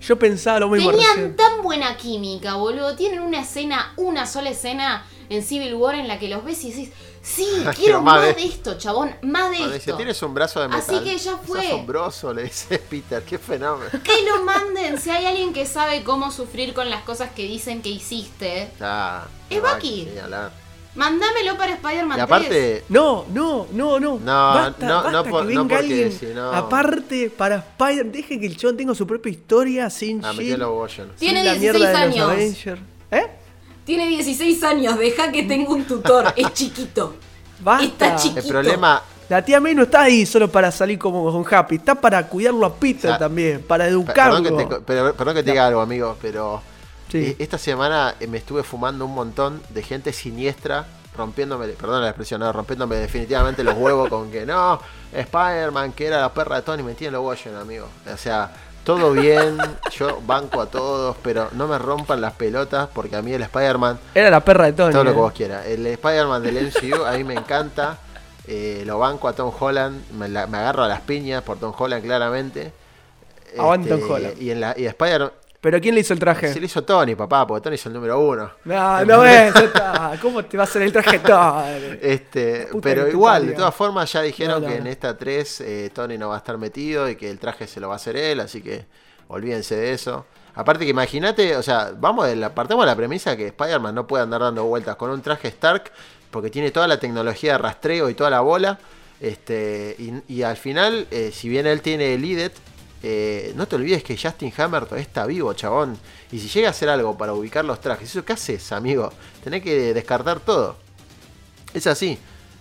Yo pensaba lo mismo Tenían recién. tan buena química, boludo. Tienen una escena, una sola escena en Civil War en la que los ves y decís, sí, [laughs] Quiero más de- de esto, chabón, más de Cuando dice, esto. tienes un brazo de metal. Así que ya Es fue. asombroso, le dice Peter. Qué fenómeno. [laughs] Que lo manden, si hay alguien que sabe cómo sufrir con las cosas que dicen que hiciste, Ah, Es Bucky. hablar. Mándamelo para Spider-Man Y 3. aparte, No, no, no, no. No, basta, no, basta no que por- no venga porque alguien. si no- Aparte, para Spider, deje que el chabón tenga su propia historia sin ah. Tiene sin la 16 mierda de los años. ¿Eh? Tiene 16 años, deja que tenga un tutor, es chiquito. Basta. Está chiquito. El problema, La tía May no está ahí solo para salir como con Happy, está para cuidarlo a Peter O sea, también, para educarlo. Perdón que te, pero- perdón que te diga algo, amigo, pero Sí. eh, esta semana eh, me estuve fumando un montón de gente siniestra, rompiéndome, perdón la expresión, no, rompiéndome definitivamente los huevos con que no, Spider-Man, que era la perra de Tony, me tiene los huevos, amigo. O sea, todo bien, yo banco a todos, pero no me rompan las pelotas porque a mí el Spider-Man Era la perra de Tony. todo lo que eh. vos quieras. El Spider-Man del MCU a mí me encanta. Eh, lo banco a Tom Holland. Me, la- me agarro a las piñas por Tom Holland, claramente. Aguante Tom Este, Holland. Y, en la, y Spider Pero ¿quién le hizo el traje? se lo hizo Tony, papá, porque Tony es el número uno. No, no ves. ¿Cómo te va a hacer el traje Tony? Este, puta pero igual, de todas formas, ya dijeron No, no, que en esta 3 eh, Tony no va a estar metido y que el traje se lo va a hacer él, así que olvídense de eso. Aparte que imagínate, o sea, vamos de la, partamos de la premisa que Spider-Man no puede andar dando vueltas con un traje Stark porque tiene toda la tecnología de rastreo y toda la bola. Este, y, y al final, eh, si bien él tiene el IDET, eh, no te olvides que Justin Hammer todavía está vivo, chabón. Y si llega a hacer algo para ubicar los trajes, ¿eso qué haces, amigo? Tenés que descartar todo. Es así.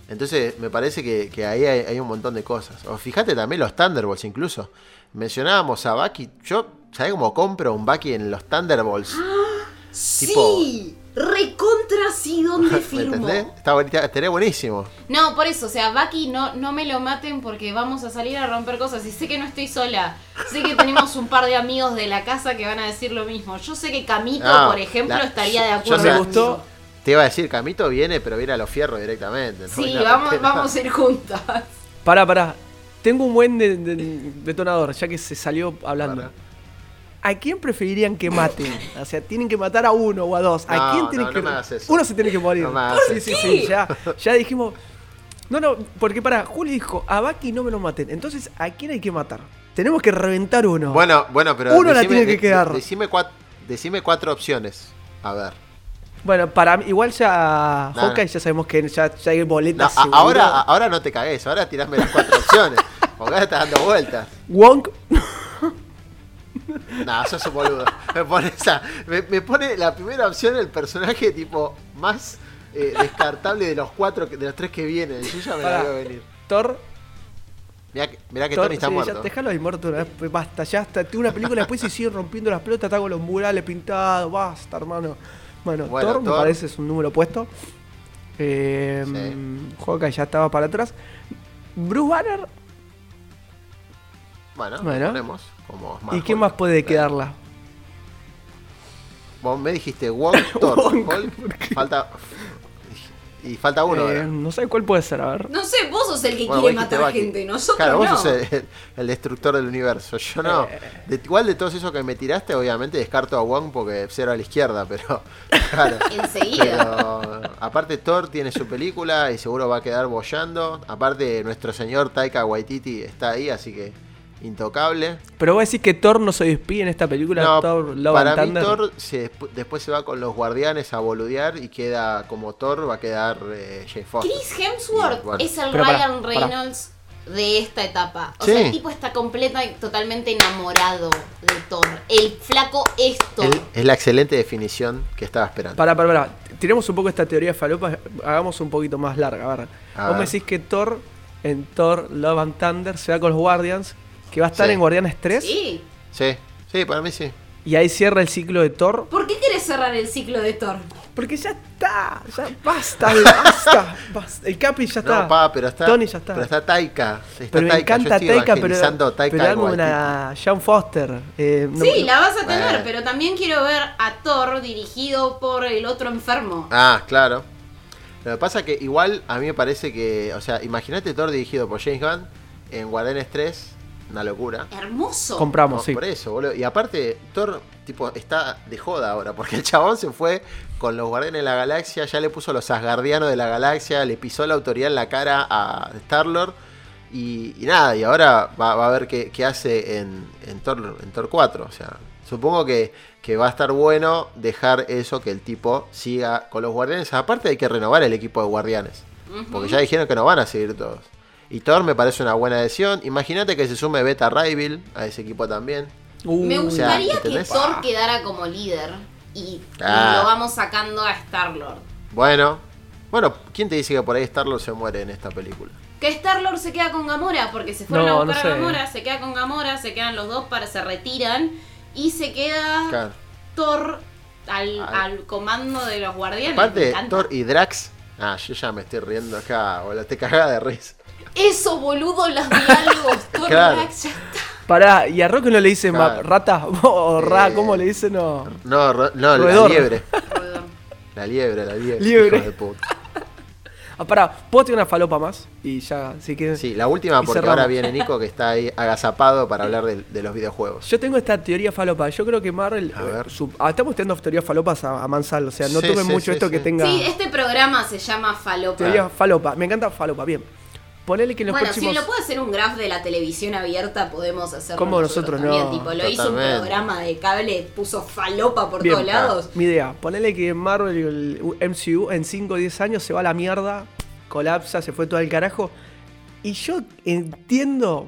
Entonces me parece que, que ahí hay, hay un montón de cosas. O fíjate también los Thunderbolts incluso. Mencionábamos a Bucky. Yo, ¿sabés cómo compro un Bucky en los Thunderbolts? [gasps] Tipo- Sí, recontra sí, [laughs] ¿dónde ¿Me entendés? Está bonita, estaría buenísimo. No, por eso, o sea, Bucky, no, no me lo maten porque vamos a salir a romper cosas. Y sé que no estoy sola. Sé que tenemos un par de amigos de la casa que van a decir lo mismo. Yo sé que Camito, Ah, por ejemplo, la- estaría de acuerdo. yo sé- conmigo. Te iba a decir, Camito viene, pero viene a los fierros directamente. ¿no? Sí, No, vamos, vamos a ir juntas. Pará, pará. Tengo un buen de- de- detonador, ya que se salió hablando. ¿A quién preferirían que maten? O sea, tienen que matar a uno o a dos. ¿A No, quién no, tienen no que me hagas eso. Uno se tiene que morir. No me hagas sí, eso. sí, sí, ya, ya dijimos. No, no, porque para, Juli dijo, a Baki no me lo maten. Entonces, ¿a quién hay que matar? Tenemos que reventar uno. Bueno, bueno, pero. Uno la tiene que de- quedar. de- Decime, cuat- decime cuatro opciones. A ver. Bueno, para mí, igual ya No, Hawkeye no. ya sabemos que ya, ya hay No, boletas. seguro. ahora, ahora no te cagues, ahora tirame las cuatro opciones. [laughs] Porque ahora estás dando vueltas. Wong, [laughs] No, sos un boludo. Me pone, esa- me, me pone la primera opción el personaje tipo más eh, descartable de los cuatro, de los tres que vienen. Yo ya me la veo venir. Thor. Mirá que, mirá que Thor, Tony está sí, muerto. Ya, déjalo ahí muerto una vez, pues basta, ya está. Una película después y siguen rompiendo las pelotas, está con los murales pintados, basta, hermano. Bueno, Bueno, Thor, me parece es un número opuesto. Eh, Hawkeye ya estaba para atrás. Bruce Banner, Bueno, Bueno. como ¿y quién más puede quedarla? Vos me dijiste Wong, [coughs] Thor, Hulk, falta. Y falta uno. Eh, no sé cuál puede ser, a ver. No sé, vos sos el que Bueno, quiere vos matar Bucky. gente, nosotros Claro, vos no. sos el, el destructor del universo. Yo no. Eh. De, igual de todos esos que me tiraste, obviamente descarto a Wong porque cero a la izquierda, pero. [laughs] Claro. Enseguida. Pero, aparte, Thor tiene su película y seguro va a quedar bollando. Aparte, nuestro señor Taika Waititi está ahí, así que intocable. Pero vos decís que Thor no se despide en esta película, No, Thor Love para and mí Thunder. Thor se, después se va con los guardianes a boludear y queda como Thor, va a quedar eh, Foster. Chris Hemsworth Y, bueno. es el Pero Ryan. Reynolds de esta etapa. O Sí. sea, el tipo está completa y totalmente enamorado de Thor. El flaco es Thor. El- es la excelente definición que estaba esperando. Para, para, para. Tiremos un poco esta teoría de falopa, hagamos un poquito más larga. A ver. A Vos me decís que Thor, en Thor Love and Thunder, se va con los Guardians, que va a estar Sí. en Guardianes 3. Sí. Sí, sí, para mí sí. Y ahí cierra el ciclo de Thor. ¿Por qué querés cerrar el ciclo de Thor? Porque ya está, ya basta, basta, basta. El Capi ya está. No, pa, pero está. Tony ya está. Pero está Taika. Está Pero me Taika. encanta Taika, pero, Taika pero dame Waititi. una Sean Foster. eh, no- Sí, la vas a tener, pero también quiero ver a Thor dirigido por el otro enfermo. Ah, claro. Lo que pasa que igual a mí me parece que, o sea, imagínate Thor dirigido por James Gunn en Guardianes 3, una locura. Hermoso. Compramos, No, sí. Por eso, boludo. Y aparte, Thor, tipo, está de joda ahora, porque el chabón se fue con los Guardianes de la Galaxia, ya le puso los Asgardianos de la Galaxia, le pisó la autoridad en la cara a Star-Lord. Y, y nada, y ahora va, va a ver qué, qué hace en, en, Thor, en Thor 4. O sea, supongo que, que va a estar bueno dejar eso, que el tipo siga con los Guardianes. Aparte hay que renovar el equipo de Guardianes. Porque ya dijeron que no van a seguir todos. Y Thor me parece una buena adhesión. Imagínate que se sume Beta Ray Bill a ese equipo también. Me O sea, gustaría que. Thor quedara como líder y, y Ah. lo vamos sacando a Star-Lord. Bueno, bueno, ¿quién te dice que por ahí Star-Lord se muere en esta película? Que Star-Lord se queda con Gamora porque se fueron No, a no buscar a. Gamora, se queda con Gamora, se quedan los dos para se retiran y se queda Claro. Thor al, al comando de los guardianes. Me Aparte. Thor y Drax. Ah, yo ya me estoy riendo acá, boludo. Te cagaba de risa. Eso, boludo, los diálogos. [laughs] Thor Claro. Drax, ya está. Pará, ¿y a Roque no le dicen Claro. rata? [laughs] O ra, Eh, ¿cómo le dicen? No. No, ro- no, la Roedor. liebre. La liebre, la liebre. Liebre. hijo de puta. [laughs] Ah, pará, ¿puedo tener una falopa más? Y ya, si que. Sí, la última y porque cerramos. ahora viene Nico que está ahí agazapado para hablar de, de los videojuegos. Yo tengo esta teoría falopa. Yo creo que Marvel. eh, su- ah, estamos teniendo teorías falopas a, a Mansal. O sea, no Sí, tomen sí, mucho sí, esto que tenga. Sí, este programa se llama Falopa. Teoría falopa. Me encanta falopa. Bien. Ponele que en los Bueno, próximos. si lo puede hacer un graph de la televisión abierta, podemos hacerlo. ¿Cómo nosotros no? también. Tipo, lo hizo un Totalmente. programa de cable, puso falopa por Bien, todos lados. Mi idea, ponele que Marvel y el MCU en 5 o 10 años se va a la mierda, colapsa, se fue todo al carajo. Y yo entiendo,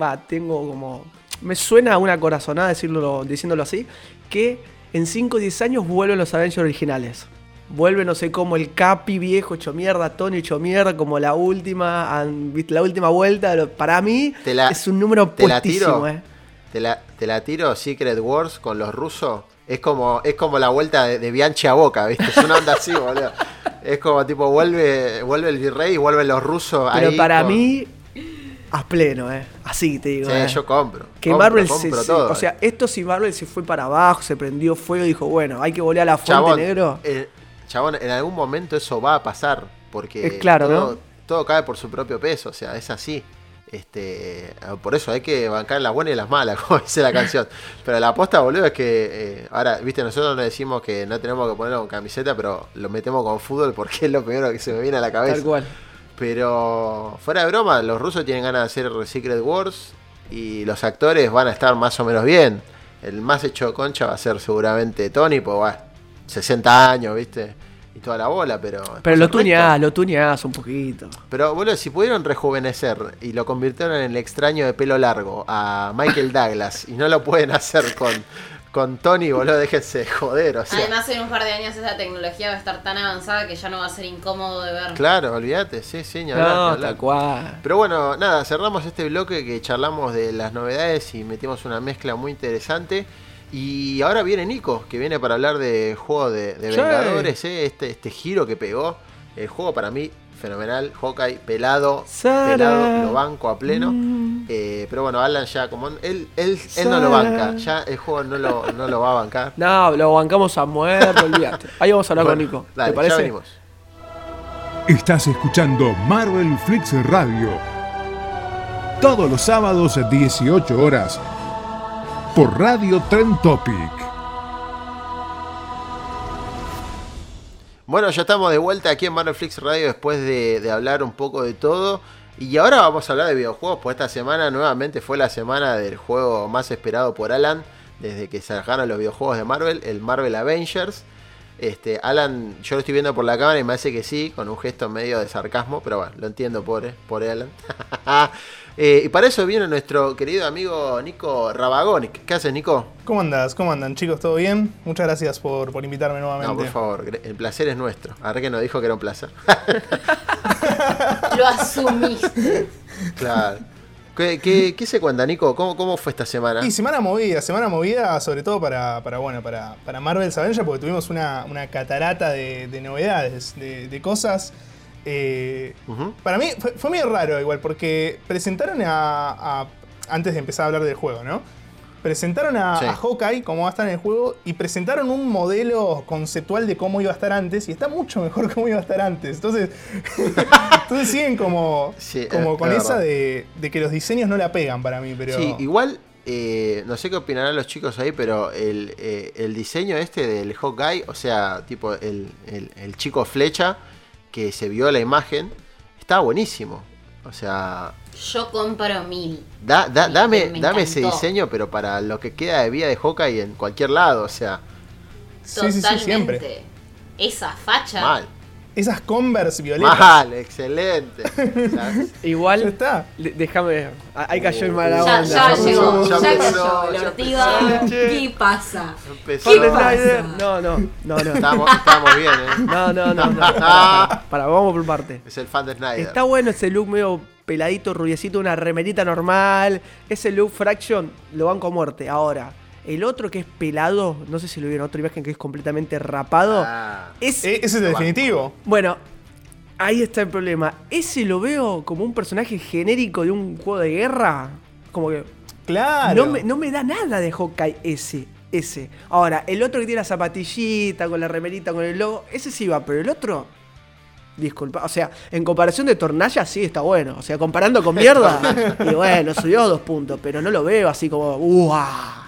va, tengo como. Me suena una corazonada decirlo, diciéndolo así, que en 5 o 10 años vuelven los Avengers originales. Vuelve, no sé cómo, el Capi viejo hecho mierda, Tony hecho mierda, como la última, la última vuelta. Para mí la- es un número te la tiro. eh. Te la, te la tiro Secret Wars con los rusos. Es como, es como la vuelta de, de Bianchi a Boca, ¿viste? Es una onda así, [laughs] boludo. Es como tipo, vuelve, vuelve el virrey y vuelven los rusos Pero ahí para con- mí, a pleno, ¿eh? Así te digo. Sí, eh. yo compro. Que compro, Marvel se, compro se- todo. O sea, esto si Marvel se fue para abajo, se prendió fuego y dijo, bueno, hay que volver a la fuente Chabón, negro. eh, chabón, en algún momento eso va a pasar. Porque Es claro, todo, ¿no? todo cae por su propio peso. O sea, es así. Este, por eso hay que bancar las buenas y las malas, [laughs] como dice la canción. Pero la aposta, boludo, es que eh, ahora, viste, nosotros nos decimos que no tenemos que ponerlo con camiseta, pero lo metemos con fútbol porque [laughs] es lo primero que se me viene a la cabeza. Tal cual. Pero fuera de broma, los rusos tienen ganas de hacer Secret Wars y los actores van a estar más o menos bien. El más hecho concha va a ser seguramente Tony, pues va, 60 años, ¿viste? Y toda la bola, pero. Pero lo tuñás, lo tuñás un poquito. Pero, boludo, si pudieron rejuvenecer y lo convirtieron en el extraño de pelo largo a Michael Douglas y no lo pueden hacer con, con Tony, boludo, déjense de joder, o sea. Además, en un par de años esa tecnología va a estar tan avanzada que ya no va a ser incómodo de ver. Claro, olvídate, sí, sí, ni hablar, ni No, hablar. tal cual. Pero bueno, nada, cerramos este bloque que charlamos de las novedades y metimos una mezcla muy interesante. Y ahora viene Nico, que viene para hablar de juego de. Vengadores, ¿eh? este, este giro que pegó. El juego para mí, fenomenal. Hawkeye, pelado, Sara. pelado, lo banco a pleno. Eh, pero bueno, Alan ya, como él, él, él no lo banca, ya el juego no lo, no lo va a bancar. No, lo bancamos a muerte, olvídate. Ahí vamos a hablar Bueno, con Nico. dale, ¿Te parece? ya venimos. Estás escuchando Marvel Flix Radio. Todos los sábados a 18 horas. Por Radio Trend Topic. Bueno, ya estamos de vuelta aquí en Marvelflix Radio después de, hablar un poco de todo. Y ahora vamos a hablar de videojuegos, pues esta semana nuevamente fue la semana del juego más esperado por Alan desde que sacaron los videojuegos de Marvel, el Marvel Avengers. Este, Alan, yo lo estoy viendo por la cámara y me hace que sí, con un gesto medio de sarcasmo, pero bueno, lo entiendo, pobre, pobre Alan. [laughs] Eh, y para eso viene nuestro querido amigo Nico Rabagón. ¿Qué haces, Nico? ¿Cómo andas? ¿Cómo andan, chicos? ¿Todo bien? Muchas gracias por, por invitarme nuevamente. No, por favor, el placer es nuestro. Ahora que nos dijo que era un placer. [laughs] Lo asumiste. Claro. ¿Qué, qué, [laughs] qué se cuenta, Nico? ¿Cómo, ¿Cómo fue esta semana? Y semana movida, semana movida sobre todo para, para bueno, para, para Marvel's Avengers porque tuvimos una, una catarata de, de novedades, de, de cosas. Eh, Para mí fue, fue medio raro igual, porque presentaron a, a- Antes de empezar a hablar del juego, ¿no? Presentaron a, Sí. a Hawkeye como va a estar en el juego y presentaron un modelo conceptual de cómo iba a estar antes y está mucho mejor [laughs] cómo iba a estar antes. Entonces, [laughs] entonces siguen como, como es- con es esa de que los diseños no la pegan para mí, pero... Sí, igual, eh, no sé qué opinarán los chicos ahí, pero el, eh, el diseño este del Hawkeye, o sea, tipo el, el- el chico flecha que se vio la imagen, está buenísimo. O sea, Yo compro mil. da, da- Me- dame, me dame ese diseño, pero para lo que queda de vida de Hawkeye en cualquier lado, o sea. Totalmente. Esa facha. Mal. Esas Converse violetas. Mal, excelente. [laughs] Igual, está. déjame. Ahí cayó el Ya, mala ya onda. llegó, ya, ya cayó. empezó, ya Ortiga. ¿Qué pasa? Empezó. ¿Qué pasa? Snyder, No, no, no, no. Estamos, estamos bien, ¿eh? No, no, no, no. Para, [laughs] para, vamos por parte. Es el fan de Snyder. Está bueno ese look medio peladito, rubiecito, una remerita normal. Ese look Fraction lo banco a muerte. Ahora, el otro que es pelado, no sé si lo vieron, otra imagen que es completamente rapado. Ah. es, Eh, ese es el definitivo. Bueno, ahí está el problema. Ese lo veo como un personaje genérico de un juego de guerra. Como que. Claro. No me, no me da nada de Hawkeye ese. Ese. Ahora, el otro que tiene la zapatillita, con la remerita, con el logo, ese sí va, pero el otro. Disculpa, o sea, en comparación de Tornaya sí está bueno. O sea, comparando con mierda, [laughs] y bueno, subió dos puntos, pero no lo veo así como. ¡Uah!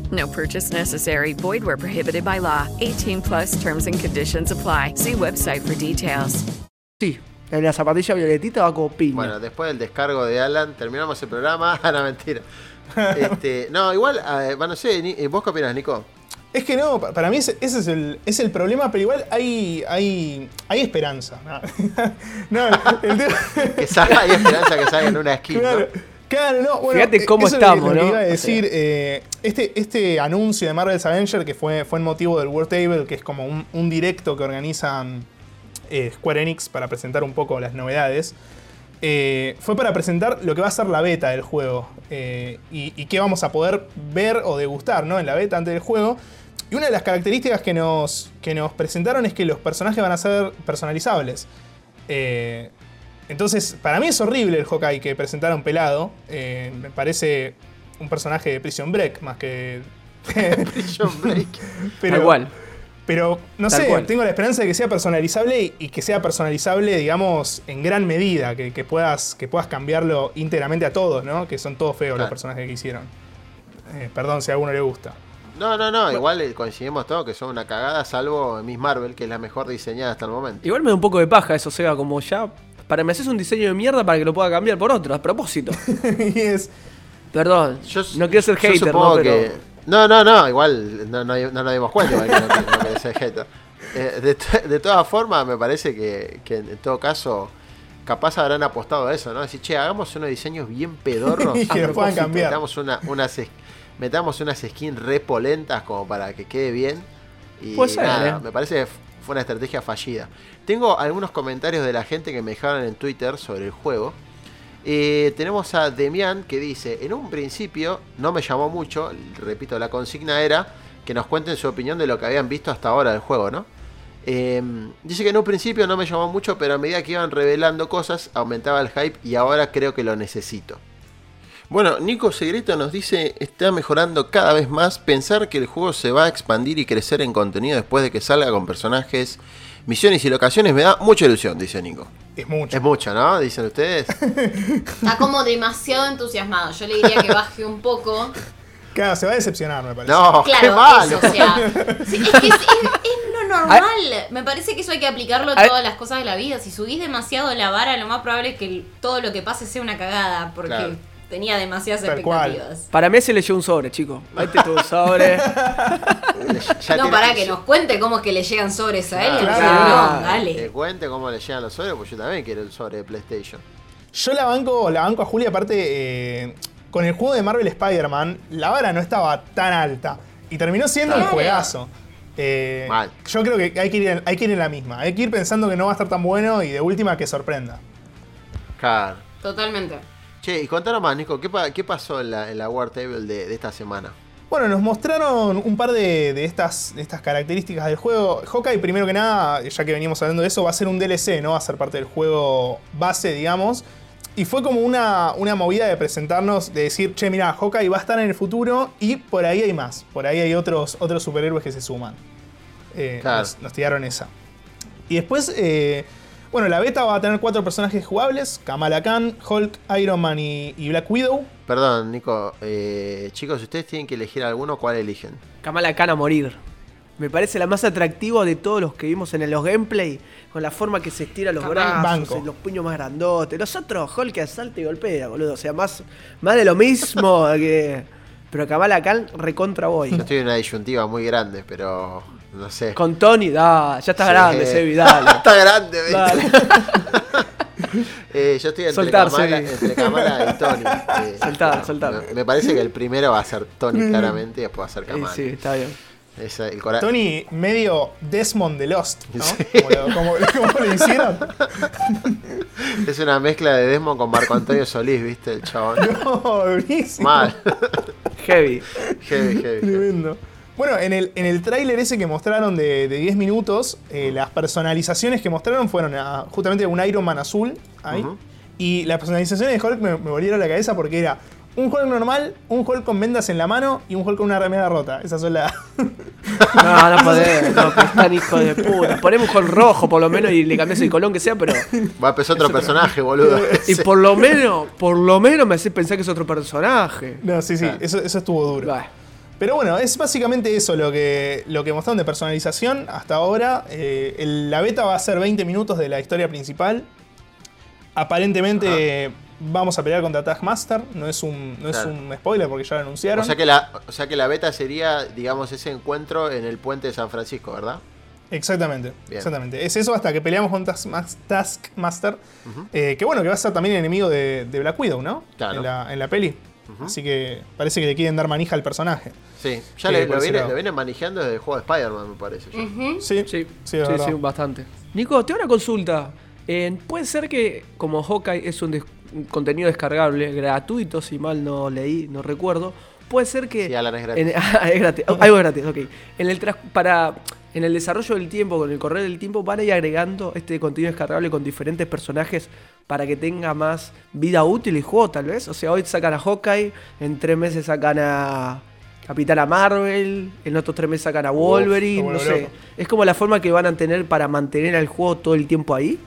No purchase necessary. Void where prohibited by law. 18 plus terms and conditions apply. See website for details. Sí, en la zapatilla violetita va como piña. Bueno, después del descargo de Alan, terminamos el programa. Ah, [laughs] no, mentira. Este, no, igual, eh, bueno, no sé, eh, ¿vos qué opinás, Nico? Es que no, pa- para mí ese, ese es, el, es el problema, pero igual hay, hay, hay esperanza. [laughs] No, el tema- Que salga, hay esperanza que salga en una skin, Claro, ¿no? Claro, no, bueno, Fíjate eh, cómo eso es lo que- estamos, ¿no? iba a O decir, sea. eh, este, este anuncio de Marvel's Avenger, que fue, fue en motivo del World Table, que es como un, un directo que organizan eh, Square Enix para presentar un poco las novedades, eh, fue para presentar lo que va a ser la beta del juego y, y qué vamos a poder ver o degustar ¿no? en la beta antes del juego. Y una de las características que nos, que nos presentaron es que los personajes van a ser personalizables. Eh, entonces, para mí es horrible el Hawkeye que presentaron pelado. Eh, me parece un personaje de Prison Break más que. [laughs] Prison Break. [laughs] Pero, Tal cual. Pero, no Tal sé, cual. tengo la esperanza de que sea personalizable y, y que sea personalizable, digamos, en gran medida. Que, que puedas, que puedas cambiarlo íntegramente a todos, ¿no? Que son todos feos los personajes que hicieron. Eh, perdón si a alguno le gusta. No, no, no, igual eh, coincidimos todos que son una cagada, salvo Miss Marvel, que es la mejor diseñada hasta el momento. Igual me da un poco de paja eso, o sea, como ya. Para me haces un diseño de mierda para que lo pueda cambiar por otro, a propósito. [laughs] y es. Perdón, Yo, no quiero ser yo hater, supongo ¿no? Pero. que. No, no, no, igual no, no, no nos dimos cuenta igual que no, no querés ser hater. [laughs] Eh, de, to- de todas formas, me parece que, que en todo caso, capaz habrán apostado a eso, ¿no? Decir, che, hagamos unos diseños bien pedorros. [laughs] Y que puedan cambiar. Metamos, una, unas, metamos unas skins repolentas como para que quede bien. Y Puede ser, nada, ¿eh? me parece fue una estrategia fallida. Tengo algunos comentarios de la gente que me dejaron en Twitter sobre el juego. Eh, tenemos a Demian que dice, en un principio no me llamó mucho, repito, la consigna era que nos cuenten su opinión de lo que habían visto hasta ahora del juego, ¿no? Eh, dice que en un principio no me llamó mucho, pero a medida que iban revelando cosas aumentaba el hype y ahora creo que lo necesito. Bueno, Nico Segreto nos dice, está mejorando cada vez más, pensar que el juego se va a expandir y crecer en contenido después de que salga con personajes, misiones y locaciones me da mucha ilusión, dice Nico. Es mucho. Es mucho, ¿no? Dicen ustedes. [laughs] Está como demasiado entusiasmado. Yo le diría que baje un poco. Claro, se va a decepcionar, me parece. No, qué Claro, malo. eso, o sea. sí, es que es, es- es lo normal. Me parece que eso hay que aplicarlo a todas las cosas de la vida. Si subís demasiado la vara, lo más probable es que todo lo que pase sea una cagada. Porque Claro. Tenía demasiadas Tal cual. expectativas. Para mí se leyó un sobre, chico. Ahí te tuvo un sobre. [laughs] Ya no, para que nos cuente cómo es que le llegan sobres a él. Claro. Claro. no, dale. Que cuente cómo le llegan los sobres, pues yo también quiero el sobre de PlayStation. Yo la banco, la banco a Julia, aparte, eh, con el juego de Marvel Spider-Man, la vara no estaba tan alta. Y terminó siendo un Claro. juegazo. Eh, Mal. Yo creo que hay que, ir hay que ir en la misma. Hay que ir pensando que no va a estar tan bueno y de última que sorprenda. Claro. Totalmente. Che, y contanos más, Nico, ¿qué, pa- qué pasó en la, en la War Table de, de esta semana? Bueno, nos mostraron un par de, de estas, de estas características del juego. Hawkeye, primero que nada, ya que venimos hablando de eso, va a ser un DLC, no va a ser parte del juego base, digamos. Y fue como una, una movida de presentarnos, de decir, che, mira, Hawkeye va a estar en el futuro y por ahí hay más. Por ahí hay otros, otros superhéroes que se suman. Eh, Claro. nos, nos tiraron esa. Y después, eh, bueno, la beta va a tener cuatro personajes jugables: Kamala Khan, Hulk, Iron Man y, y Black Widow. Perdón, Nico, eh, chicos, si ustedes tienen que elegir alguno, ¿cuál eligen? Kamala Khan a morir. Me parece la más atractiva de todos los que vimos en los gameplay. Con la forma que se estira los brazos, Banco. y los puños más grandotes. Los otros, Hulk que asalta y golpea, boludo. O sea, más, más de lo mismo [laughs] que. Pero Kamala Khan recontra Yo voy. estoy en una disyuntiva muy grande, pero no sé. Con Tony, da, ya estás Sí. grande, Sebi, dale. [laughs] Está grande, ¿viste? Dale. [laughs] Eh, yo estoy entre Soltar, Kamala, entre Kamala y Tony. [laughs] Eh, Soltar, soltar. Me, me parece que el primero va a ser Tony, claramente, y después va a ser Sí, Kamala. sí, está bien. Esa- el Tony, medio Desmond de Lost, ¿no? Como, lo, como- como lo hicieron. Es una mezcla de Desmond con Marco Antonio Solís, ¿viste? El chabón. No, buenísimo. Mal. Heavy. heavy, heavy. Tremendo. Bueno, en el, en el tráiler ese que mostraron de, de 10 minutos, eh, las personalizaciones que mostraron fueron a- justamente un Iron Man azul ahí. Y las personalizaciones de Hulk me, me volvieron la cabeza porque era un Hulk normal, un Hulk con vendas en la mano y un Hulk con una remera rota. Esas son las. No, no [laughs] podés, no, que están hijo de puta. Ponemos un color rojo por lo menos y le cambias el colón que sea, pero. Va a empezar otro personaje, boludo. [laughs] Y por lo menos, por lo menos me hace pensar que es otro personaje. No, sí, sí, eso, eso estuvo duro. Pero bueno, es básicamente eso lo que, lo que mostraron de personalización hasta ahora. Eh, el- la beta va a ser 20 minutos de la historia principal. Aparentemente vamos a pelear contra Taskmaster. No es un, no es un spoiler porque ya lo anunciaron. O sea, que la, o sea que la beta sería, digamos, ese encuentro en el puente de San Francisco, ¿verdad? Exactamente, Bien. exactamente. Es eso hasta que peleamos con Taskmas- Taskmaster. eh, que bueno, que va a ser también enemigo de, de Black Widow, ¿no? Claro. En la, en la peli. Así que parece que le quieren dar manija al personaje. Sí, ya le- lo, viene, vienen manejando desde el juego de Spider-Man, me parece. Sí, sí, sí, es sí, verdad. sí, bastante. Nico, te hago una consulta. Eh, Puede ser que, como Hawkeye es un, des- un contenido descargable, gratuito, si mal no leí, no recuerdo, puede ser que. Sí, Alan, es gratis. en- [laughs] ah, es gratis. Algo es gratis, ok. En el, tras- para, en el desarrollo del tiempo, con el correr del tiempo, van a ir agregando este contenido descargable con diferentes personajes para que tenga más vida útil el juego, tal vez. O sea, hoy sacan a Hawkeye, en tres meses sacan a. Capitana Marvel, en otros tres meses sacan a Wolverine, no sé. Es como la forma que van a tener para mantener al juego todo el tiempo ahí,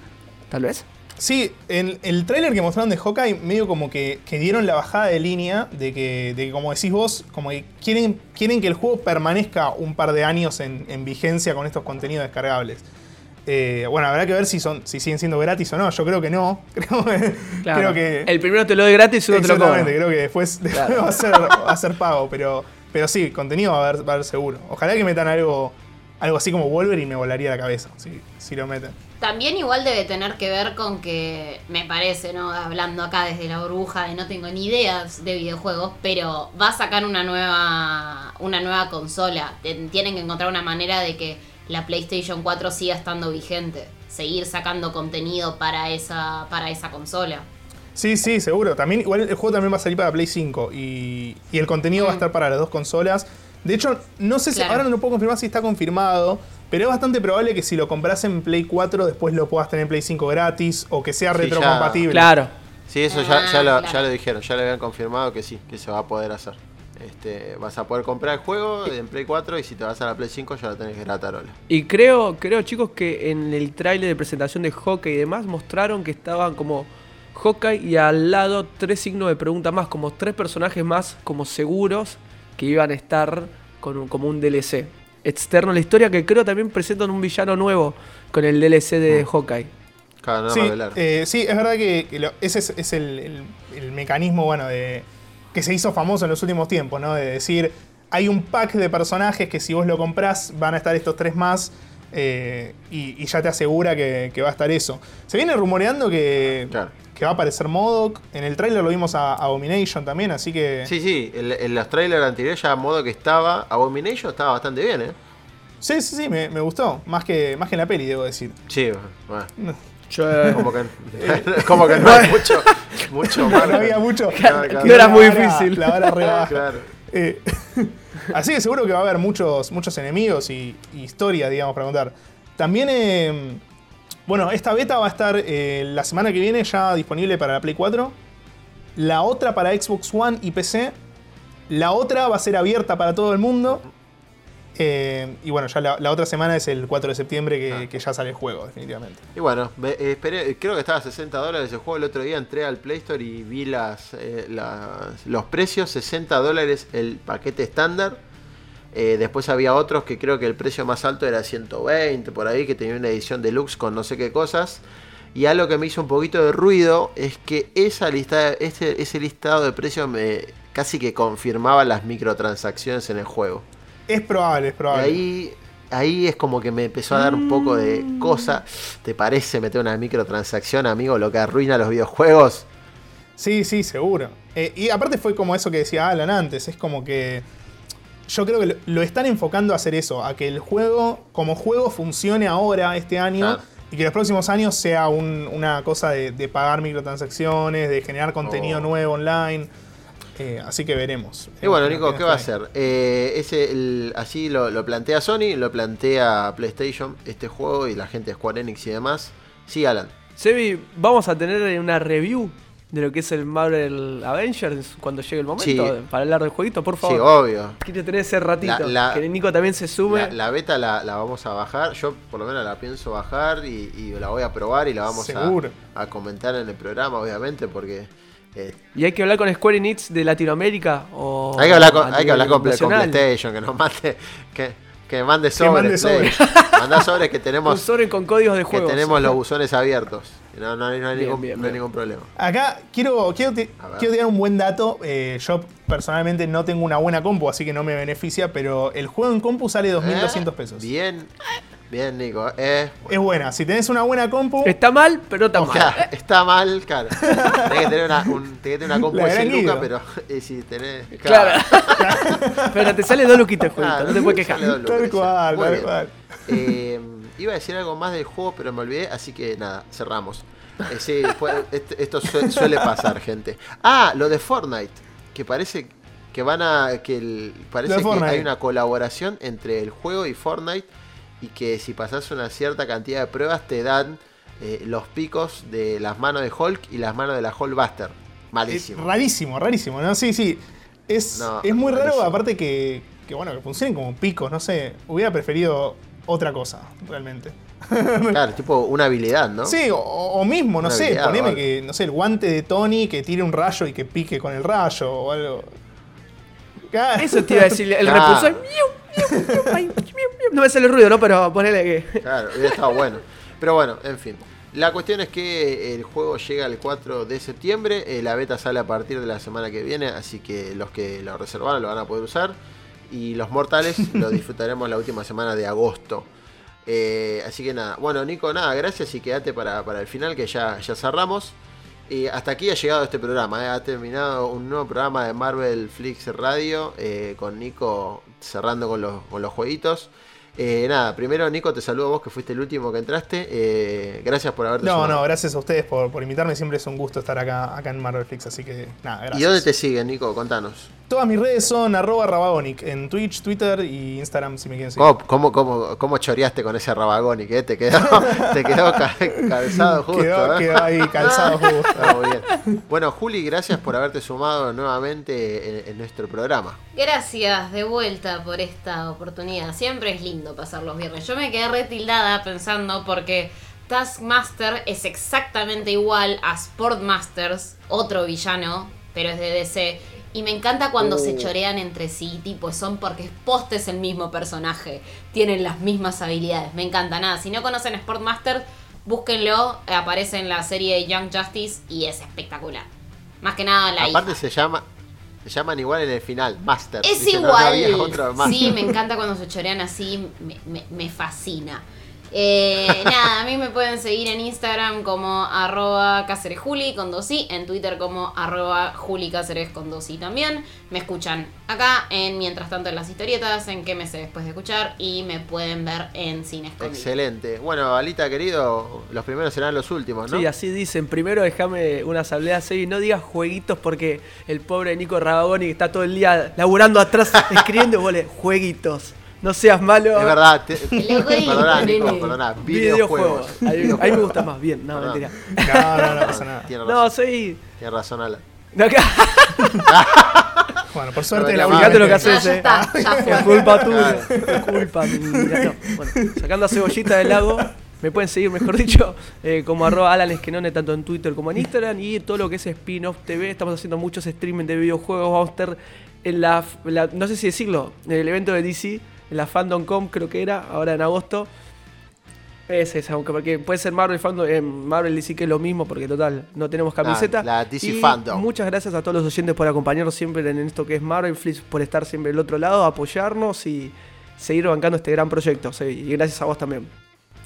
tal vez. Sí, en el tráiler que mostraron de Hawkeye, medio como que, que dieron la bajada de línea de que, de que, como decís vos, como que quieren, quieren que el juego permanezca un par de años en, en vigencia con estos contenidos descargables. Eh, bueno, habrá que ver si son si siguen siendo gratis o no. Yo creo que no. [laughs] Creo, Claro. creo que. El primero te lo doy gratis y el otro te lo. Exactamente, creo que después, después [laughs] Claro. va, a ser, va a ser pago. Pero, pero sí, contenido va a, haber, va a haber seguro. Ojalá que metan algo, algo así como Wolverine y me volaría la cabeza. Si, si lo meten. También igual debe tener que ver con que, me parece, ¿no? Hablando acá desde la burbuja de no tengo ni ideas de videojuegos, pero va a sacar una nueva, una nueva consola. Tienen que encontrar una manera de que la PlayStation 4 siga estando vigente. Seguir sacando contenido para esa, para esa consola. Sí, sí, seguro. También, igual el juego también va a salir para Play 5 y, y el contenido va a estar para las dos consolas. De hecho, no sé si Claro. ahora no lo puedo confirmar si está confirmado, pero es bastante probable que si lo compras en Play 4 después lo puedas tener en Play 5 gratis o que sea Sí, retrocompatible. Claro. Sí, eso ya, ya, Ah, lo, claro. ya lo dijeron, ya lo habían confirmado que sí, que se va a poder hacer. Este, vas a poder comprar el juego en Play 4 y si te vas a la Play 5 ya lo tenés gratarola. Y creo, creo chicos que en el tráiler de presentación de Hawkeye y demás mostraron que estaban como Hawkeye y al lado tres signos de pregunta más, como tres personajes más como seguros que iban a estar con un- como un DLC externo a la historia que creo también presentan un villano nuevo con el DLC de Hawkeye. Claro, no sí, revelar. eh, sí, es verdad que, que lo- ese es, es el, el- el mecanismo, bueno, de que se hizo famoso en los últimos tiempos, ¿no? De decir, hay un pack de personajes que si vos lo comprás van a estar estos tres más eh, y, y ya te asegura que, que va a estar eso. Se viene rumoreando que, que va a aparecer Modoc. En el tráiler lo vimos a Abomination también, así que... Sí, sí, en, en los trailers anteriores ya modo que estaba, Abomination estaba bastante bien, ¿eh? Sí, sí, sí, me, me gustó. Más que, más que en la peli, debo decir. Sí, bueno. Yo- Como que, [laughs] como que no hay mucho, [laughs] mucho No, había mucho. Claro, claro. No era muy La vara- difícil. La vara re baja. Claro. Eh, [laughs] así que seguro que va a haber muchos, muchos enemigos y, historia, digamos, para contar. También, eh, bueno, esta beta va a estar eh, la semana que viene ya disponible para la Play 4. La otra para Xbox One y PC. La otra va a ser abierta para todo el mundo. Eh, y bueno, ya la, la otra semana es el 4 de septiembre que, que ya sale el juego, definitivamente. Y bueno, eh, esperé, creo que estaba a 60 dólares el juego. El otro día entré al Play Store y vi las, eh, las- los precios. 60 dólares el paquete estándar. Eh, después había otros que creo que el precio más alto era 120 por ahí, que tenía una edición deluxe con no sé qué cosas. Y algo que me hizo un poquito de ruido es que esa lista, ese, ese listado de precios me casi que confirmaba las microtransacciones en el juego. Es probable, es Y probable. ahí, ahí es como que me empezó a dar un poco de cosa. ¿Te parece meter una microtransacción, amigo, lo que arruina los videojuegos? Sí, sí, seguro. Eh, y aparte fue como eso que decía Alan antes, es como que yo creo que lo, están enfocando a hacer eso, a que el juego como juego funcione ahora, este año, y que los próximos años sea un- una cosa de, de pagar microtransacciones, de generar contenido Oh. nuevo online. Eh, así que veremos. Y bueno, Eh, Nico, ¿qué va a hacer? Eh, ese, el- así lo, lo plantea Sony, lo plantea PlayStation, este juego y la gente de Square Enix y demás. Sí, Alan. Sebi, vamos a tener una review de lo que es el Marvel Avengers cuando llegue el momento Sí. para hablar del jueguito, por favor. Sí, obvio. Quiero tener ese ratito. La- la- que Nico también se sume. La, la beta la, la vamos a bajar, yo por lo menos la pienso bajar y, y la voy a probar y la vamos a comentar en el programa, obviamente, porque eh, Y hay que hablar con Square Enix de Latinoamérica o. hay que hablar con, a hay que hablar con, con. PlayStation, que nos mande, que, que mande Que mande sobres. [laughs] Play. Manda sobres que Un tenemos, sobre con códigos de que juegos. tenemos los buzones abiertos. No, no hay, no hay Bien, ningún, bien, no hay bien. ningún problema. Acá quiero, quiero, quiero tirar un buen dato. Eh, yo personalmente no tengo una buena compu, así que no me beneficia, pero el juego en compu sale 2.200 pesos. Bien, bien, Nico. Eh, Es buena. Si tenés una buena compu, Está mal, pero está o mal. sea, está mal, claro. Tenés que tener una, un, tenés que tener una compu de gran 100 lucas, pero eh, si tenés. Claro. [laughs] pero te sale dos luquitas Claro, no te puedes quejar. lucas, tal cual, tal cual. Eh, iba a decir algo más del juego, pero me olvidé, así que nada, cerramos. Eh, sí, fue- esto su- suele pasar, gente. Ah, lo de Fortnite, que parece que van a. que el- parece que hay una colaboración entre el juego y Fortnite y que si pasas una cierta cantidad de pruebas te dan eh, los picos de las manos de Hulk y las manos de la Hulkbuster. Es Malísimo. rarísimo, rarísimo, ¿no? Sí, sí. Es, No, es muy raro, aparte que, que, bueno, que funcionen como picos, no sé. Hubiera preferido otra cosa, realmente. [laughs] Claro, tipo una habilidad, ¿no? Sí, o, o mismo, no Una sé, poneme vale. que, no sé, el guante de Tony que tire un rayo y que pique con el rayo o algo. Claro. Eso te iba a decir, el Claro. repulsor. No me sale el ruido, ¿no? Pero ponele que. Claro, hubiera estado bueno. Pero bueno, en fin. La cuestión es que el juego llega el 4 de septiembre. eh, la beta sale a partir de la semana que viene. Así que los que lo reservaron lo van a poder usar. Y los mortales [laughs] lo disfrutaremos la última semana de agosto. Eh, así que nada. Bueno, Nico, nada, gracias y quédate para, para el final que ya, ya cerramos. Y hasta aquí ha llegado este programa. eh, Ha terminado un nuevo programa de Marvel Flix Radio. eh, con Nico cerrando con los, con los jueguitos. Eh, nada, primero Nico, te saludo a vos que fuiste el último que entraste. Eh, gracias por haberte No, sumado. no, gracias a ustedes por, por invitarme. Siempre es un gusto estar acá, acá en Marvel Flix, así que nada, gracias. ¿Y dónde te siguen, Nico? Contanos. Todas mis redes son arroba rabagonic en Twitch, Twitter y Instagram si me quieren seguir. ¿Cómo, cómo, cómo, cómo choreaste con ese rabagónico? eh? Te quedó, [laughs] te quedó ca- calzado justo. Quedó- ¿eh? quedó ahí calzado justo. [laughs] Muy bien. Bueno, Juli, gracias por haberte sumado nuevamente en, en nuestro programa. Gracias de vuelta por esta oportunidad. Siempre es lindo pasar los viernes. Yo me quedé retildada pensando porque Taskmaster es exactamente igual a Sportmasters, otro villano, pero es de DC. Y me encanta cuando se Uh. chorean entre sí, tipo, son porque Post es el mismo personaje, tienen las mismas habilidades. Me encanta, nada. Si no conocen Sportmaster, Búsquenlo, aparece en la serie Young Justice y es espectacular. Más que nada la Aparte hija. se llama. Se llaman igual en el final, Master. Es Dice, no, no igual. sí, me [laughs] encanta cuando se chorean así, me, me- me fascina. Eh, [laughs] nada, a mí me pueden seguir en Instagram como arroba con dos i, en Twitter como arroba julicaceres con dos i también. Me escuchan acá en Mientras tanto en las historietas, en qué me sé después de escuchar y me pueden ver en Cine Escondido. Excelente. Bueno, Alita querido, los primeros serán los últimos, ¿no? Sí, así dicen. Primero déjame una asamblea y no digas jueguitos porque el pobre Nico Rabagoni está todo el día laburando atrás [laughs] escribiendo y vos le, jueguitos. No seas malo. Es verdad. te- Perdoná, Nico, perdoná. Videojuegos. Videojuegos. A mí, a mí me gusta más. Bien, no, Perdón. mentira. [laughs] No, no, no pasa nada. Tiene No, razón. soy. Tiene razón, Alan. [laughs] No, acá- Bueno, por suerte No, la no, única Fíjate lo que haces, ya eh. está, ya fue. Es culpa tuya. Es culpa mía. No, bueno, sacando a cebollita del lago. Me pueden seguir, mejor dicho, eh, como arroba Alan Esquenone, tanto en Twitter como en Instagram. Y todo lo que es Spin-Off TV. Estamos haciendo muchos streaming de videojuegos. Vamos a estar en la, la- No sé si decirlo, en el evento de DC, la FandomCom, creo que era, ahora en agosto. Es esa, aunque porque puede ser Marvel Fandom, eh, Marvel DC que es lo mismo, porque total, no tenemos camiseta. La DC Y Fandom. Muchas gracias a todos los oyentes por acompañarnos siempre en esto que es Marvel Flix, por estar siempre del otro lado, apoyarnos y seguir bancando este gran proyecto. y gracias a vos también.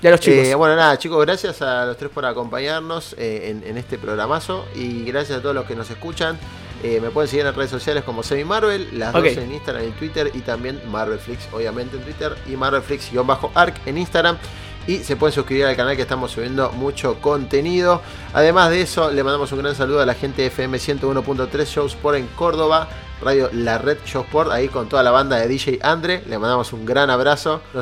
Y a los chicos. Eh, bueno, nada, chicos, gracias a los tres por acompañarnos eh, en, en este programazo y gracias a todos los que nos escuchan. Eh, me pueden seguir en redes sociales como Semi Marvel, las dos en Instagram y Twitter y también Marvelflix, obviamente en Twitter y Marvelflix-arc en Instagram. Y se pueden suscribir al canal que estamos subiendo mucho contenido. Además de eso, le mandamos un gran saludo a la gente de FM 101.3 Shows por en Córdoba, Radio La Red Shows Sport, ahí con toda la banda de DJ Andre. Le mandamos un gran abrazo. Nos-